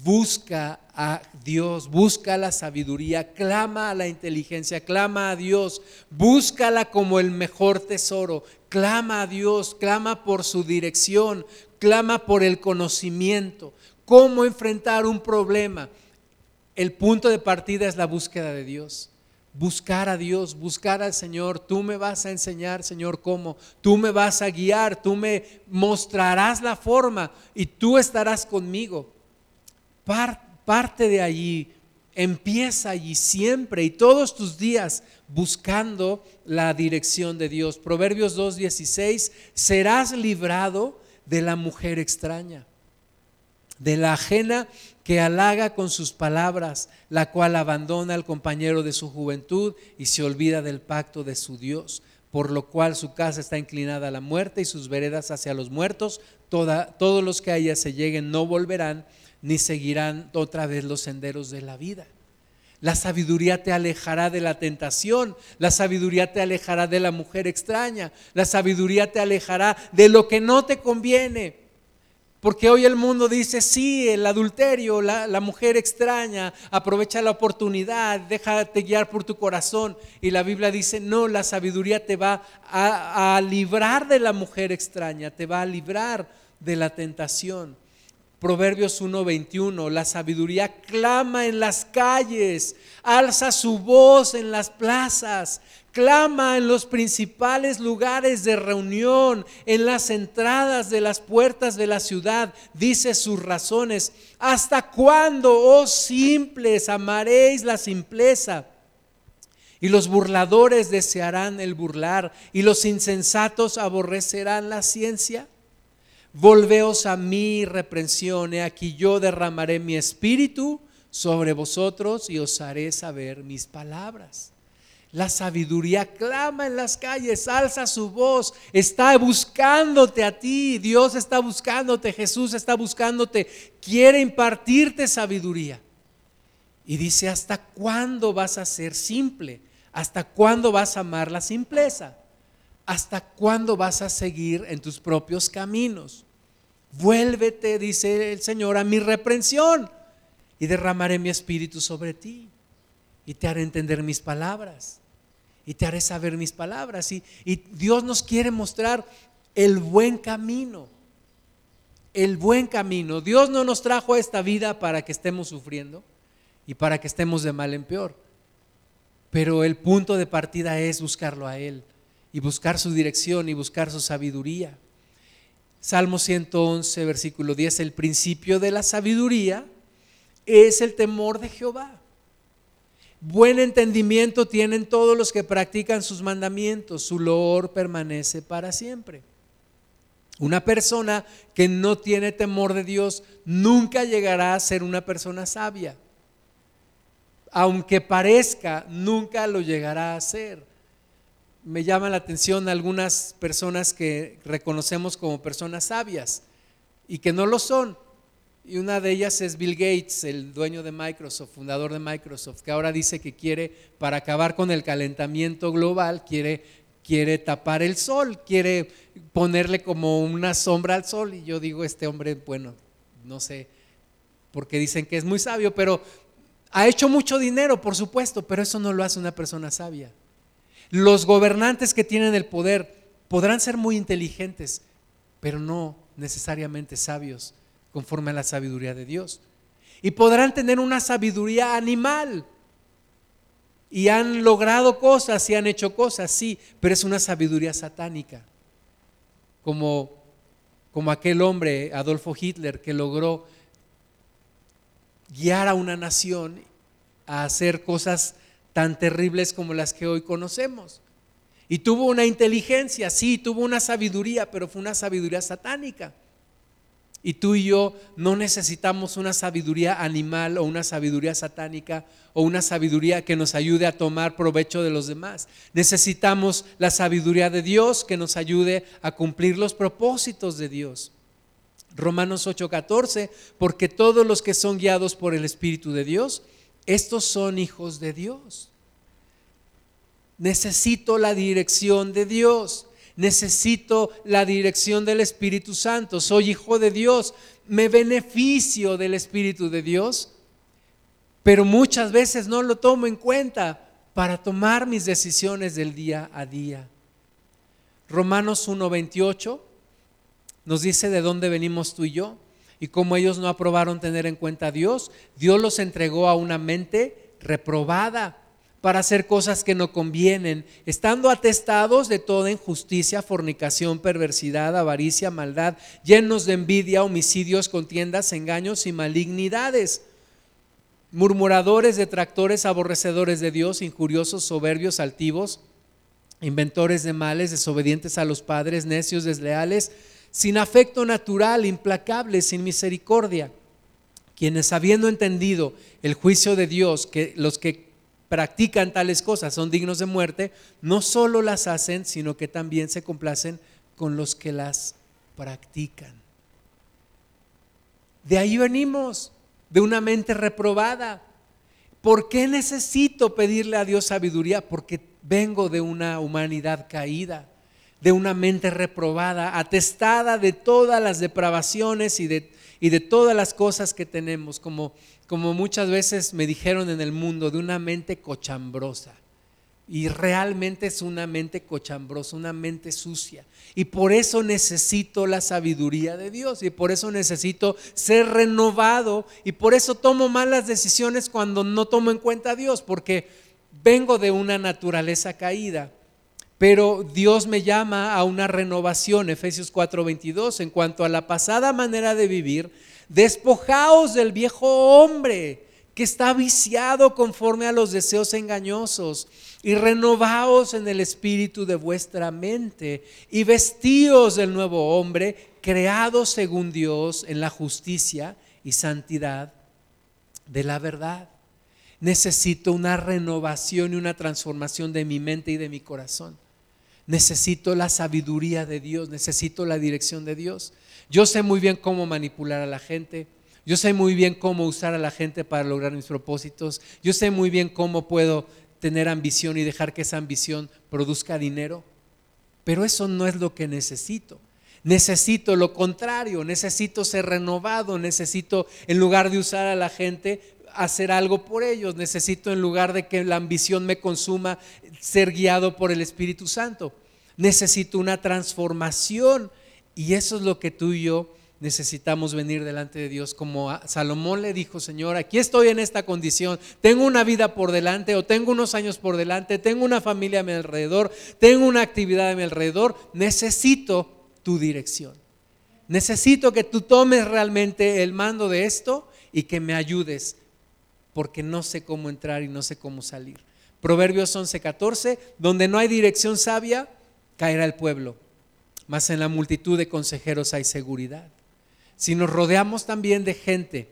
Busca a Dios, busca la sabiduría, clama a la inteligencia, clama a Dios, búscala como el mejor tesoro, clama a Dios, clama por su dirección, clama por el conocimiento, cómo enfrentar un problema. El punto de partida es la búsqueda de Dios buscar a Dios, buscar al Señor. Tú me vas a enseñar, Señor, cómo. Tú me vas a guiar, tú me mostrarás la forma y tú estarás conmigo. Parte de allí, empieza allí siempre y todos tus días buscando la dirección de Dios. Proverbios 2.16, serás librado de la mujer extraña, de la ajena que halaga con sus palabras, la cual abandona al compañero de su juventud y se olvida del pacto de su Dios, por lo cual su casa está inclinada a la muerte y sus veredas hacia los muertos. todos los que a ella se lleguen no volverán ni seguirán otra vez los senderos de la vida. La sabiduría te alejará de la tentación, la sabiduría te alejará de la mujer extraña, la sabiduría te alejará de lo que no te conviene. Porque hoy el mundo dice, sí, el adulterio, la, mujer extraña, aprovecha la oportunidad, déjate guiar por tu corazón. Y la Biblia dice, no, la sabiduría te va a, a librar de la mujer extraña, te va a librar de la tentación. Proverbios 1:21, la sabiduría clama en las calles, alza su voz en las plazas, clama en los principales lugares de reunión, en las entradas de las puertas de la ciudad, dice sus razones. ¿Hasta cuándo, oh simples, amaréis la simpleza? Y los burladores desearán el burlar, y los insensatos aborrecerán la ciencia. Volveos a mí, reprensión, he aquí yo derramaré mi espíritu sobre vosotros y os haré saber mis palabras. La sabiduría clama en las calles, alza su voz, está buscándote a ti, Dios está buscándote, Jesús está buscándote, quiere impartirte sabiduría. Y dice, ¿hasta cuándo vas a ser simple? ¿Hasta cuándo vas a amar la simpleza? ¿Hasta cuándo vas a seguir en tus propios caminos? Vuélvete, dice el Señor, a mi reprensión y derramaré mi espíritu sobre ti y te haré entender mis palabras y te haré saber mis palabras. Y, y Dios nos quiere mostrar el buen camino. El buen camino. Dios no nos trajo a esta vida para que estemos sufriendo y para que estemos de mal en peor. Pero el punto de partida es buscarlo a Él y buscar su dirección y buscar su sabiduría. Salmo 111, versículo 10, el principio de la sabiduría es el temor de Jehová. Buen entendimiento tienen todos los que practican sus mandamientos, su loor permanece para siempre. Una persona que no tiene temor de Dios nunca llegará a ser una persona sabia. Aunque parezca, nunca lo llegará a ser. Me llama la atención algunas personas que reconocemos como personas sabias y que no lo son. Y una de ellas es Bill Gates, el dueño de Microsoft, fundador de Microsoft, que ahora dice que quiere, para acabar con el calentamiento global, quiere, quiere tapar el sol, quiere ponerle como una sombra al sol. Y yo digo, este hombre, bueno, no sé, porque dicen que es muy sabio, pero ha hecho mucho dinero, por supuesto, pero eso no lo hace una persona sabia. Los gobernantes que tienen el poder podrán ser muy inteligentes, pero no necesariamente sabios conforme a la sabiduría de Dios. Y podrán tener una sabiduría animal. Y han logrado cosas y han hecho cosas, sí, pero es una sabiduría satánica. Como, como aquel hombre, Adolfo Hitler, que logró guiar a una nación a hacer cosas tan terribles como las que hoy conocemos. Y tuvo una inteligencia, sí, tuvo una sabiduría, pero fue una sabiduría satánica. Y tú y yo no necesitamos una sabiduría animal o una sabiduría satánica o una sabiduría que nos ayude a tomar provecho de los demás. Necesitamos la sabiduría de Dios que nos ayude a cumplir los propósitos de Dios. Romanos 8:14, porque todos los que son guiados por el Espíritu de Dios, estos son hijos de Dios. necesito la dirección de Dios, necesito la dirección del Espíritu Santo, soy hijo de Dios, me beneficio del Espíritu de Dios, pero muchas veces no lo tomo en cuenta para tomar mis decisiones del día a día. Romanos 1.28 nos dice de dónde venimos tú y yo y cómo ellos no aprobaron tener en cuenta a Dios, Dios los entregó a una mente reprobada para hacer cosas que no convienen, estando atestados de toda injusticia, fornicación, perversidad, avaricia, maldad, llenos de envidia, homicidios, contiendas, engaños y malignidades murmuradores, detractores, aborrecedores de Dios, injuriosos, soberbios, altivos, inventores de males, desobedientes a los padres, necios, desleales, sin afecto natural, implacables, sin misericordia, quienes habiendo entendido el juicio de Dios, que los que practican tales cosas son dignos de muerte, no solo las hacen, sino que también se complacen con los que las practican. De ahí venimos de una mente reprobada. ¿Por qué necesito pedirle a Dios sabiduría? Porque vengo de una humanidad caída, de una mente reprobada, atestada de todas las depravaciones y de, y de todas las cosas que tenemos, como, como muchas veces me dijeron en el mundo, de una mente cochambrosa. Y realmente es una mente cochambrosa, una mente sucia. Y por eso necesito la sabiduría de Dios. Y por eso necesito ser renovado. Y por eso tomo malas decisiones cuando no tomo en cuenta a Dios. Porque vengo de una naturaleza caída. Pero Dios me llama a una renovación, Efesios 4:22, en cuanto a la pasada manera de vivir, despojaos del viejo hombre que está viciado conforme a los deseos engañosos y renovaos en el espíritu de vuestra mente y vestíos del nuevo hombre, creado según Dios en la justicia y santidad de la verdad. Necesito una renovación y una transformación de mi mente y de mi corazón. Necesito la sabiduría de Dios, necesito la dirección de Dios. Yo sé muy bien cómo manipular a la gente, yo sé muy bien cómo usar a la gente para lograr mis propósitos, yo sé muy bien cómo puedo tener ambición y dejar que esa ambición produzca dinero. Pero eso no es lo que necesito. Necesito lo contrario, necesito ser renovado, necesito, en lugar de usar a la gente, hacer algo por ellos, necesito, en lugar de que la ambición me consuma, ser guiado por el Espíritu Santo. Necesito una transformación. Y eso es lo que tú y yo necesitamos venir delante de Dios. Como Salomón le dijo, Señor, aquí estoy en esta condición, tengo una vida por delante o tengo unos años por delante, tengo una familia a mi alrededor, tengo una actividad a mi alrededor, necesito tu dirección. Necesito que tú tomes realmente el mando de esto y que me ayudes, porque no sé cómo entrar y no sé cómo salir. Proverbios 11:14, donde no hay dirección sabia, caerá el pueblo, mas en la multitud de consejeros hay seguridad si nos rodeamos también de gente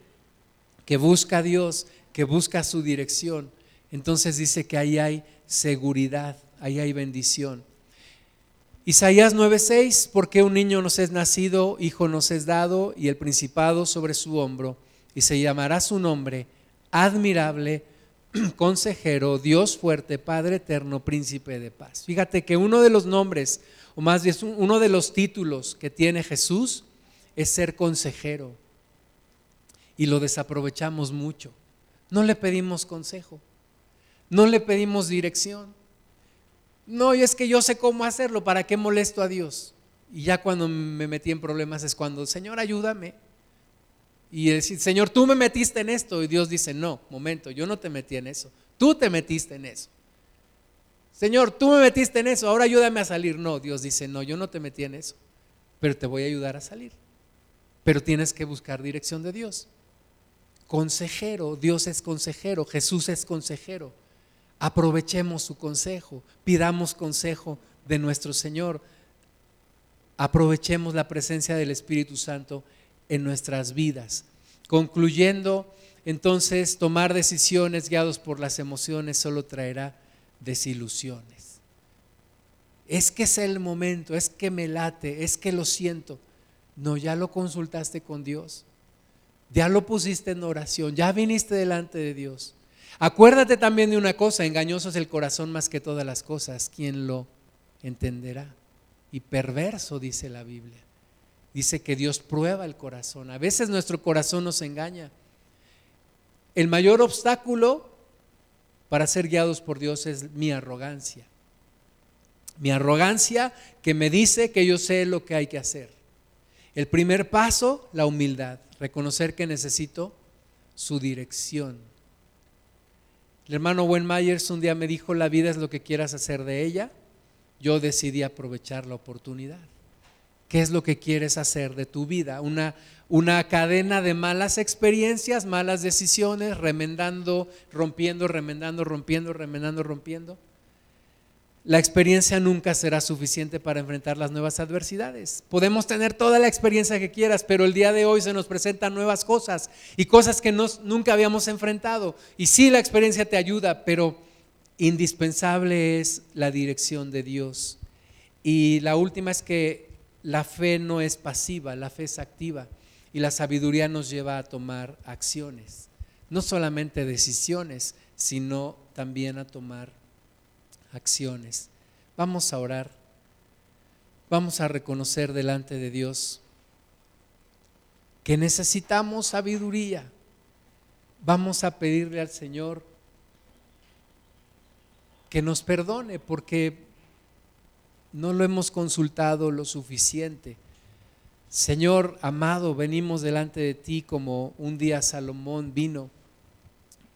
que busca a Dios, que busca su dirección, entonces dice que ahí hay seguridad, ahí hay bendición. Isaías 9:6, porque un niño nos es nacido, hijo nos es dado, y el principado sobre su hombro, y se llamará su nombre, admirable, consejero, Dios fuerte, Padre eterno, príncipe de paz. Fíjate que uno de los nombres, o más bien uno de los títulos que tiene Jesús, es ser consejero. Y lo desaprovechamos mucho. No le pedimos consejo. No le pedimos dirección. No, y es que yo sé cómo hacerlo, ¿para qué molesto a Dios? Y ya cuando me metí en problemas es cuando, Señor, ayúdame. Y decir, Señor, tú me metiste en esto. Y Dios dice, no, momento, yo no te metí en eso. Tú te metiste en eso. Señor, tú me metiste en eso, ahora ayúdame a salir. No, Dios dice, no, yo no te metí en eso, pero te voy a ayudar a salir pero tienes que buscar dirección de Dios. Consejero, Dios es consejero, Jesús es consejero. Aprovechemos su consejo, pidamos consejo de nuestro Señor. Aprovechemos la presencia del Espíritu Santo en nuestras vidas. Concluyendo, entonces, tomar decisiones guiados por las emociones solo traerá desilusiones. Es que es el momento, es que me late, es que lo siento. No, ya lo consultaste con Dios. Ya lo pusiste en oración, ya viniste delante de Dios. Acuérdate también de una cosa, engañoso es el corazón más que todas las cosas, ¿quién lo entenderá? Y perverso, dice la Biblia. Dice que Dios prueba el corazón. A veces nuestro corazón nos engaña. El mayor obstáculo para ser guiados por Dios es mi arrogancia. Mi arrogancia que me dice que yo sé lo que hay que hacer. El primer paso, la humildad, reconocer que necesito su dirección. El hermano Wen Myers un día me dijo, la vida es lo que quieras hacer de ella. Yo decidí aprovechar la oportunidad. ¿Qué es lo que quieres hacer de tu vida? Una, una cadena de malas experiencias, malas decisiones, remendando, rompiendo, remendando, rompiendo, remendando, rompiendo la experiencia nunca será suficiente para enfrentar las nuevas adversidades. Podemos tener toda la experiencia que quieras, pero el día de hoy se nos presentan nuevas cosas y cosas que nunca habíamos enfrentado. Y sí, la experiencia te ayuda, pero indispensable es la dirección de Dios. Y la última es que la fe no es pasiva, la fe es activa y la sabiduría nos lleva a tomar acciones, no solamente decisiones, sino también a tomar acciones. Vamos a orar. Vamos a reconocer delante de Dios que necesitamos sabiduría. Vamos a pedirle al Señor que nos perdone porque no lo hemos consultado lo suficiente. Señor amado, venimos delante de ti como un día Salomón vino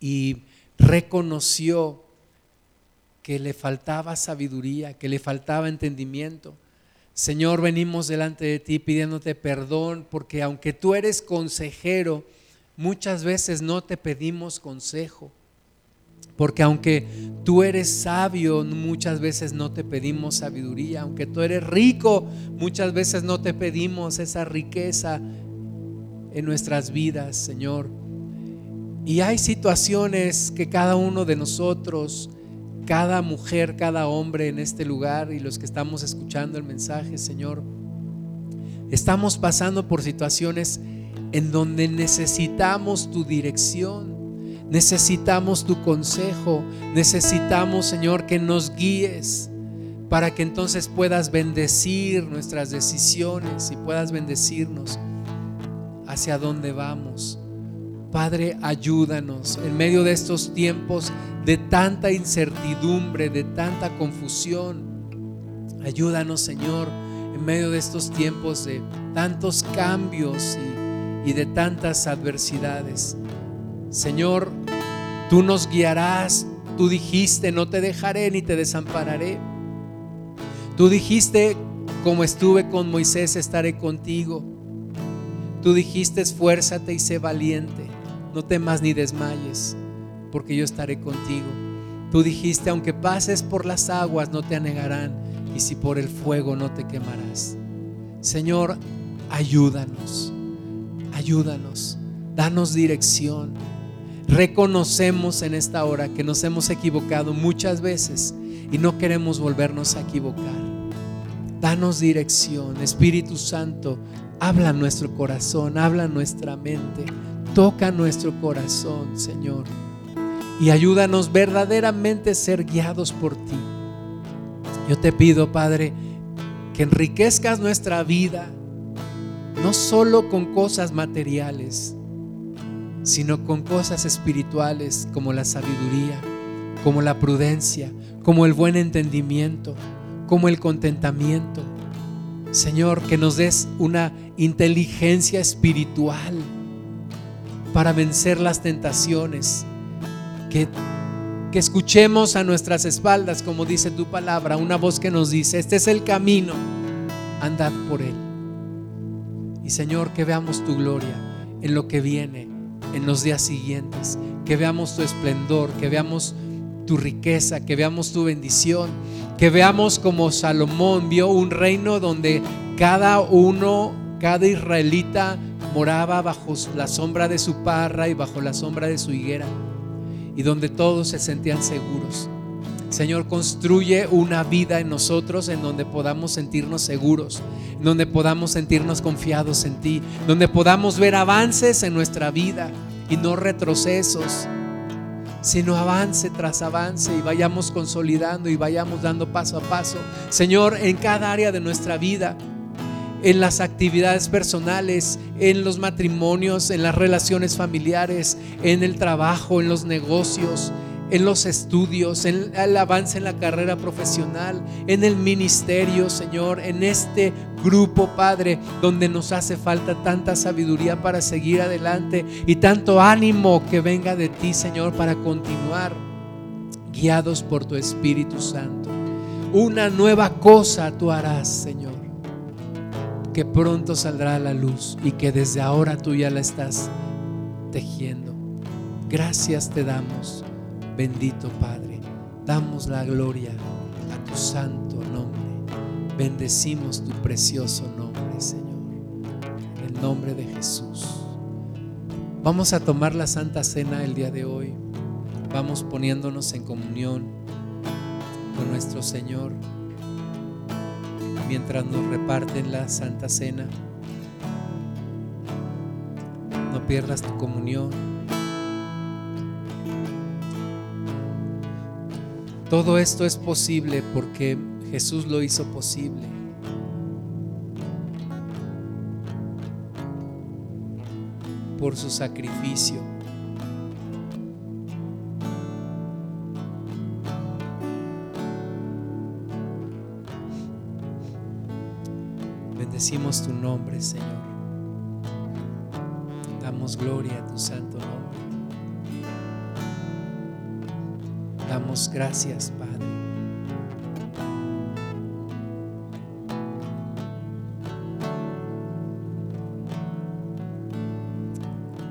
y reconoció que le faltaba sabiduría, que le faltaba entendimiento. Señor, venimos delante de ti pidiéndote perdón porque aunque tú eres consejero, muchas veces no te pedimos consejo. Porque aunque tú eres sabio, muchas veces no te pedimos sabiduría. Aunque tú eres rico, muchas veces no te pedimos esa riqueza en nuestras vidas, Señor. Y hay situaciones que cada uno de nosotros cada mujer, cada hombre en este lugar y los que estamos escuchando el mensaje, Señor, estamos pasando por situaciones en donde necesitamos tu dirección, necesitamos tu consejo, necesitamos, Señor, que nos guíes para que entonces puedas bendecir nuestras decisiones y puedas bendecirnos hacia dónde vamos. Padre, ayúdanos en medio de estos tiempos de tanta incertidumbre, de tanta confusión. Ayúdanos, Señor, en medio de estos tiempos de tantos cambios y, de tantas adversidades. Señor, tú nos guiarás. Tú dijiste, no te dejaré ni te desampararé. Tú dijiste, como estuve con Moisés, estaré contigo. Tú dijiste, esfuérzate y sé valiente no temas ni desmayes, porque yo estaré contigo. Tú dijiste, aunque pases por las aguas, no te anegarán, y si por el fuego no te quemarás. Señor, ayúdanos, ayúdanos, danos dirección. Reconocemos en esta hora que nos hemos equivocado muchas veces y no queremos volvernos a equivocar. Danos dirección, Espíritu Santo, habla nuestro corazón, habla nuestra mente. Toca nuestro corazón, Señor, y ayúdanos verdaderamente a ser guiados por ti. Yo te pido, Padre, que enriquezcas nuestra vida, no solo con cosas materiales, sino con cosas espirituales como la sabiduría, como la prudencia, como el buen entendimiento, como el contentamiento. Señor, que nos des una inteligencia espiritual para vencer las tentaciones. Que, que escuchemos a nuestras espaldas, como dice tu palabra, una voz que nos dice, este es el camino, andad por él. Y Señor, que veamos tu gloria en lo que viene, en los días siguientes, que veamos tu esplendor, que veamos tu riqueza, que veamos tu bendición, que veamos como Salomón vio un reino donde cada uno, cada israelita moraba bajo la sombra de su parra y bajo la sombra de su higuera, y donde todos se sentían seguros. Señor, construye una vida en nosotros en donde podamos sentirnos seguros, donde podamos sentirnos confiados en ti, donde podamos ver avances en nuestra vida y no retrocesos. sino avance tras avance y vayamos consolidando y vayamos dando paso a paso. Señor, en cada área de nuestra vida, en las actividades personales, en los matrimonios, en las relaciones familiares, en el trabajo, en los negocios, en los estudios, en el avance en la carrera profesional, en el ministerio, Señor, en este grupo, Padre, donde nos hace falta tanta sabiduría para seguir adelante y tanto ánimo que venga de ti, Señor, para continuar guiados por tu Espíritu Santo. Una nueva cosa tú harás, Señor, que pronto saldrá a la luz y que desde ahora tú ya la estás tejiendo. Gracias te damos Bendito Padre, damos la gloria a tu santo nombre. Bendecimos tu precioso nombre, Señor. En el nombre de Jesús. Vamos a tomar la Santa Cena el día de hoy. Vamos poniéndonos en comunión con nuestro Señor mientras nos reparten la Santa Cena. No pierdas tu comunión. Todo esto es posible porque Jesús lo hizo posible. Por su sacrificio. Bendecimos tu nombre, Señor. Damos gloria a tu santo damos gracias, Padre.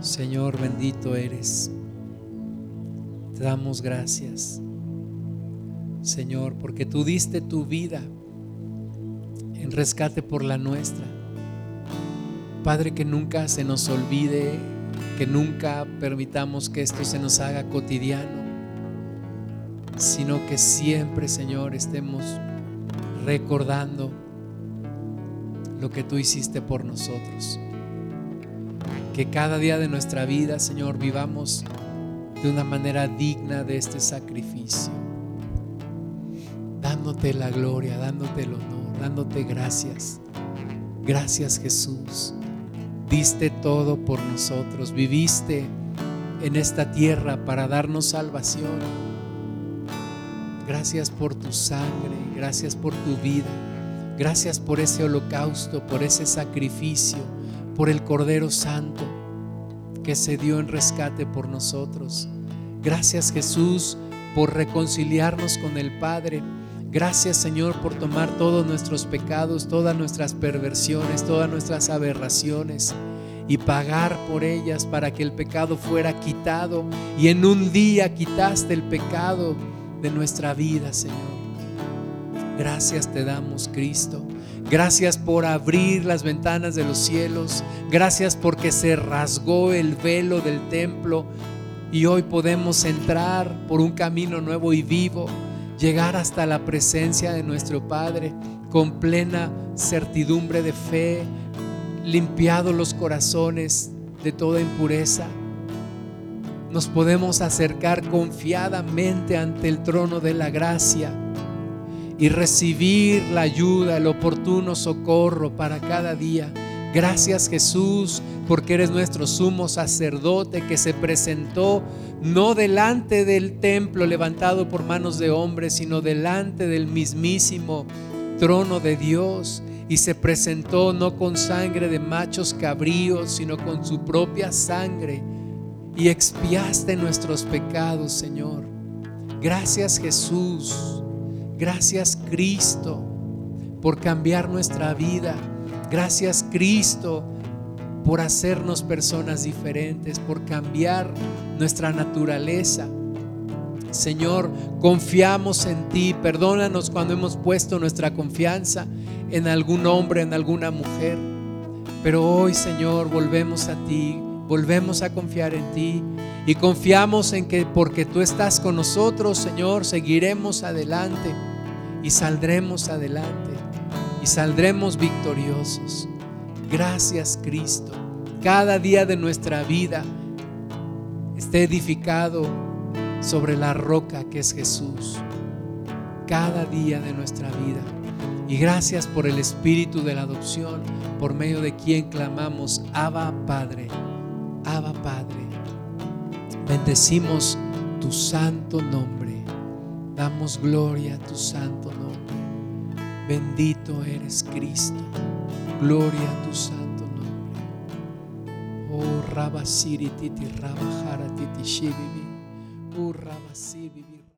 Señor, bendito eres. Te damos gracias, Señor, porque tú diste tu vida en rescate por la nuestra. Padre, que nunca se nos olvide, que nunca permitamos que esto se nos haga cotidiano sino que siempre, Señor, estemos recordando lo que tú hiciste por nosotros. Que cada día de nuestra vida, Señor, vivamos de una manera digna de este sacrificio. Dándote la gloria, dándote el honor, dándote gracias. Gracias Jesús. Diste todo por nosotros. Viviste en esta tierra para darnos salvación Gracias por tu sangre, gracias por tu vida, gracias por ese holocausto, por ese sacrificio, por el Cordero Santo que se dio en rescate por nosotros. Gracias Jesús por reconciliarnos con el Padre. Gracias Señor por tomar todos nuestros pecados, todas nuestras perversiones, todas nuestras aberraciones y pagar por ellas para que el pecado fuera quitado. Y en un día quitaste el pecado de nuestra vida, Señor. Gracias te damos, Cristo. Gracias por abrir las ventanas de los cielos. Gracias porque se rasgó el velo del templo y hoy podemos entrar por un camino nuevo y vivo, llegar hasta la presencia de nuestro Padre con plena certidumbre de fe, limpiados los corazones de toda impureza nos podemos acercar confiadamente ante el trono de la gracia y recibir la ayuda, el oportuno socorro para cada día. Gracias Jesús, porque eres nuestro sumo sacerdote que se presentó no delante del templo levantado por manos de hombres, sino delante del mismísimo trono de Dios. Y se presentó no con sangre de machos cabríos, sino con su propia sangre y expiaste nuestros pecados, Señor. Gracias Jesús, gracias Cristo por cambiar nuestra vida. Gracias Cristo por hacernos personas diferentes, por cambiar nuestra naturaleza. Señor, confiamos en ti. Perdónanos cuando hemos puesto nuestra confianza en algún hombre, en alguna mujer. Pero hoy, Señor, volvemos a ti volvemos a confiar en ti y confiamos en que porque tú estás con nosotros, Señor, seguiremos adelante y saldremos adelante y saldremos victoriosos. Gracias, Cristo. Cada día de nuestra vida esté edificado sobre la roca que es Jesús cada día de nuestra vida. Y gracias por el espíritu de la adopción, por medio de quien clamamos, Abba Padre, Abba Padre. Bendecimos tu santo nombre. Damos gloria a tu santo nombre. Bendito eres Cristo. Gloria a tu santo nombre. Oh Rabasiri Titi Rabahara Titi Shibibi. Oh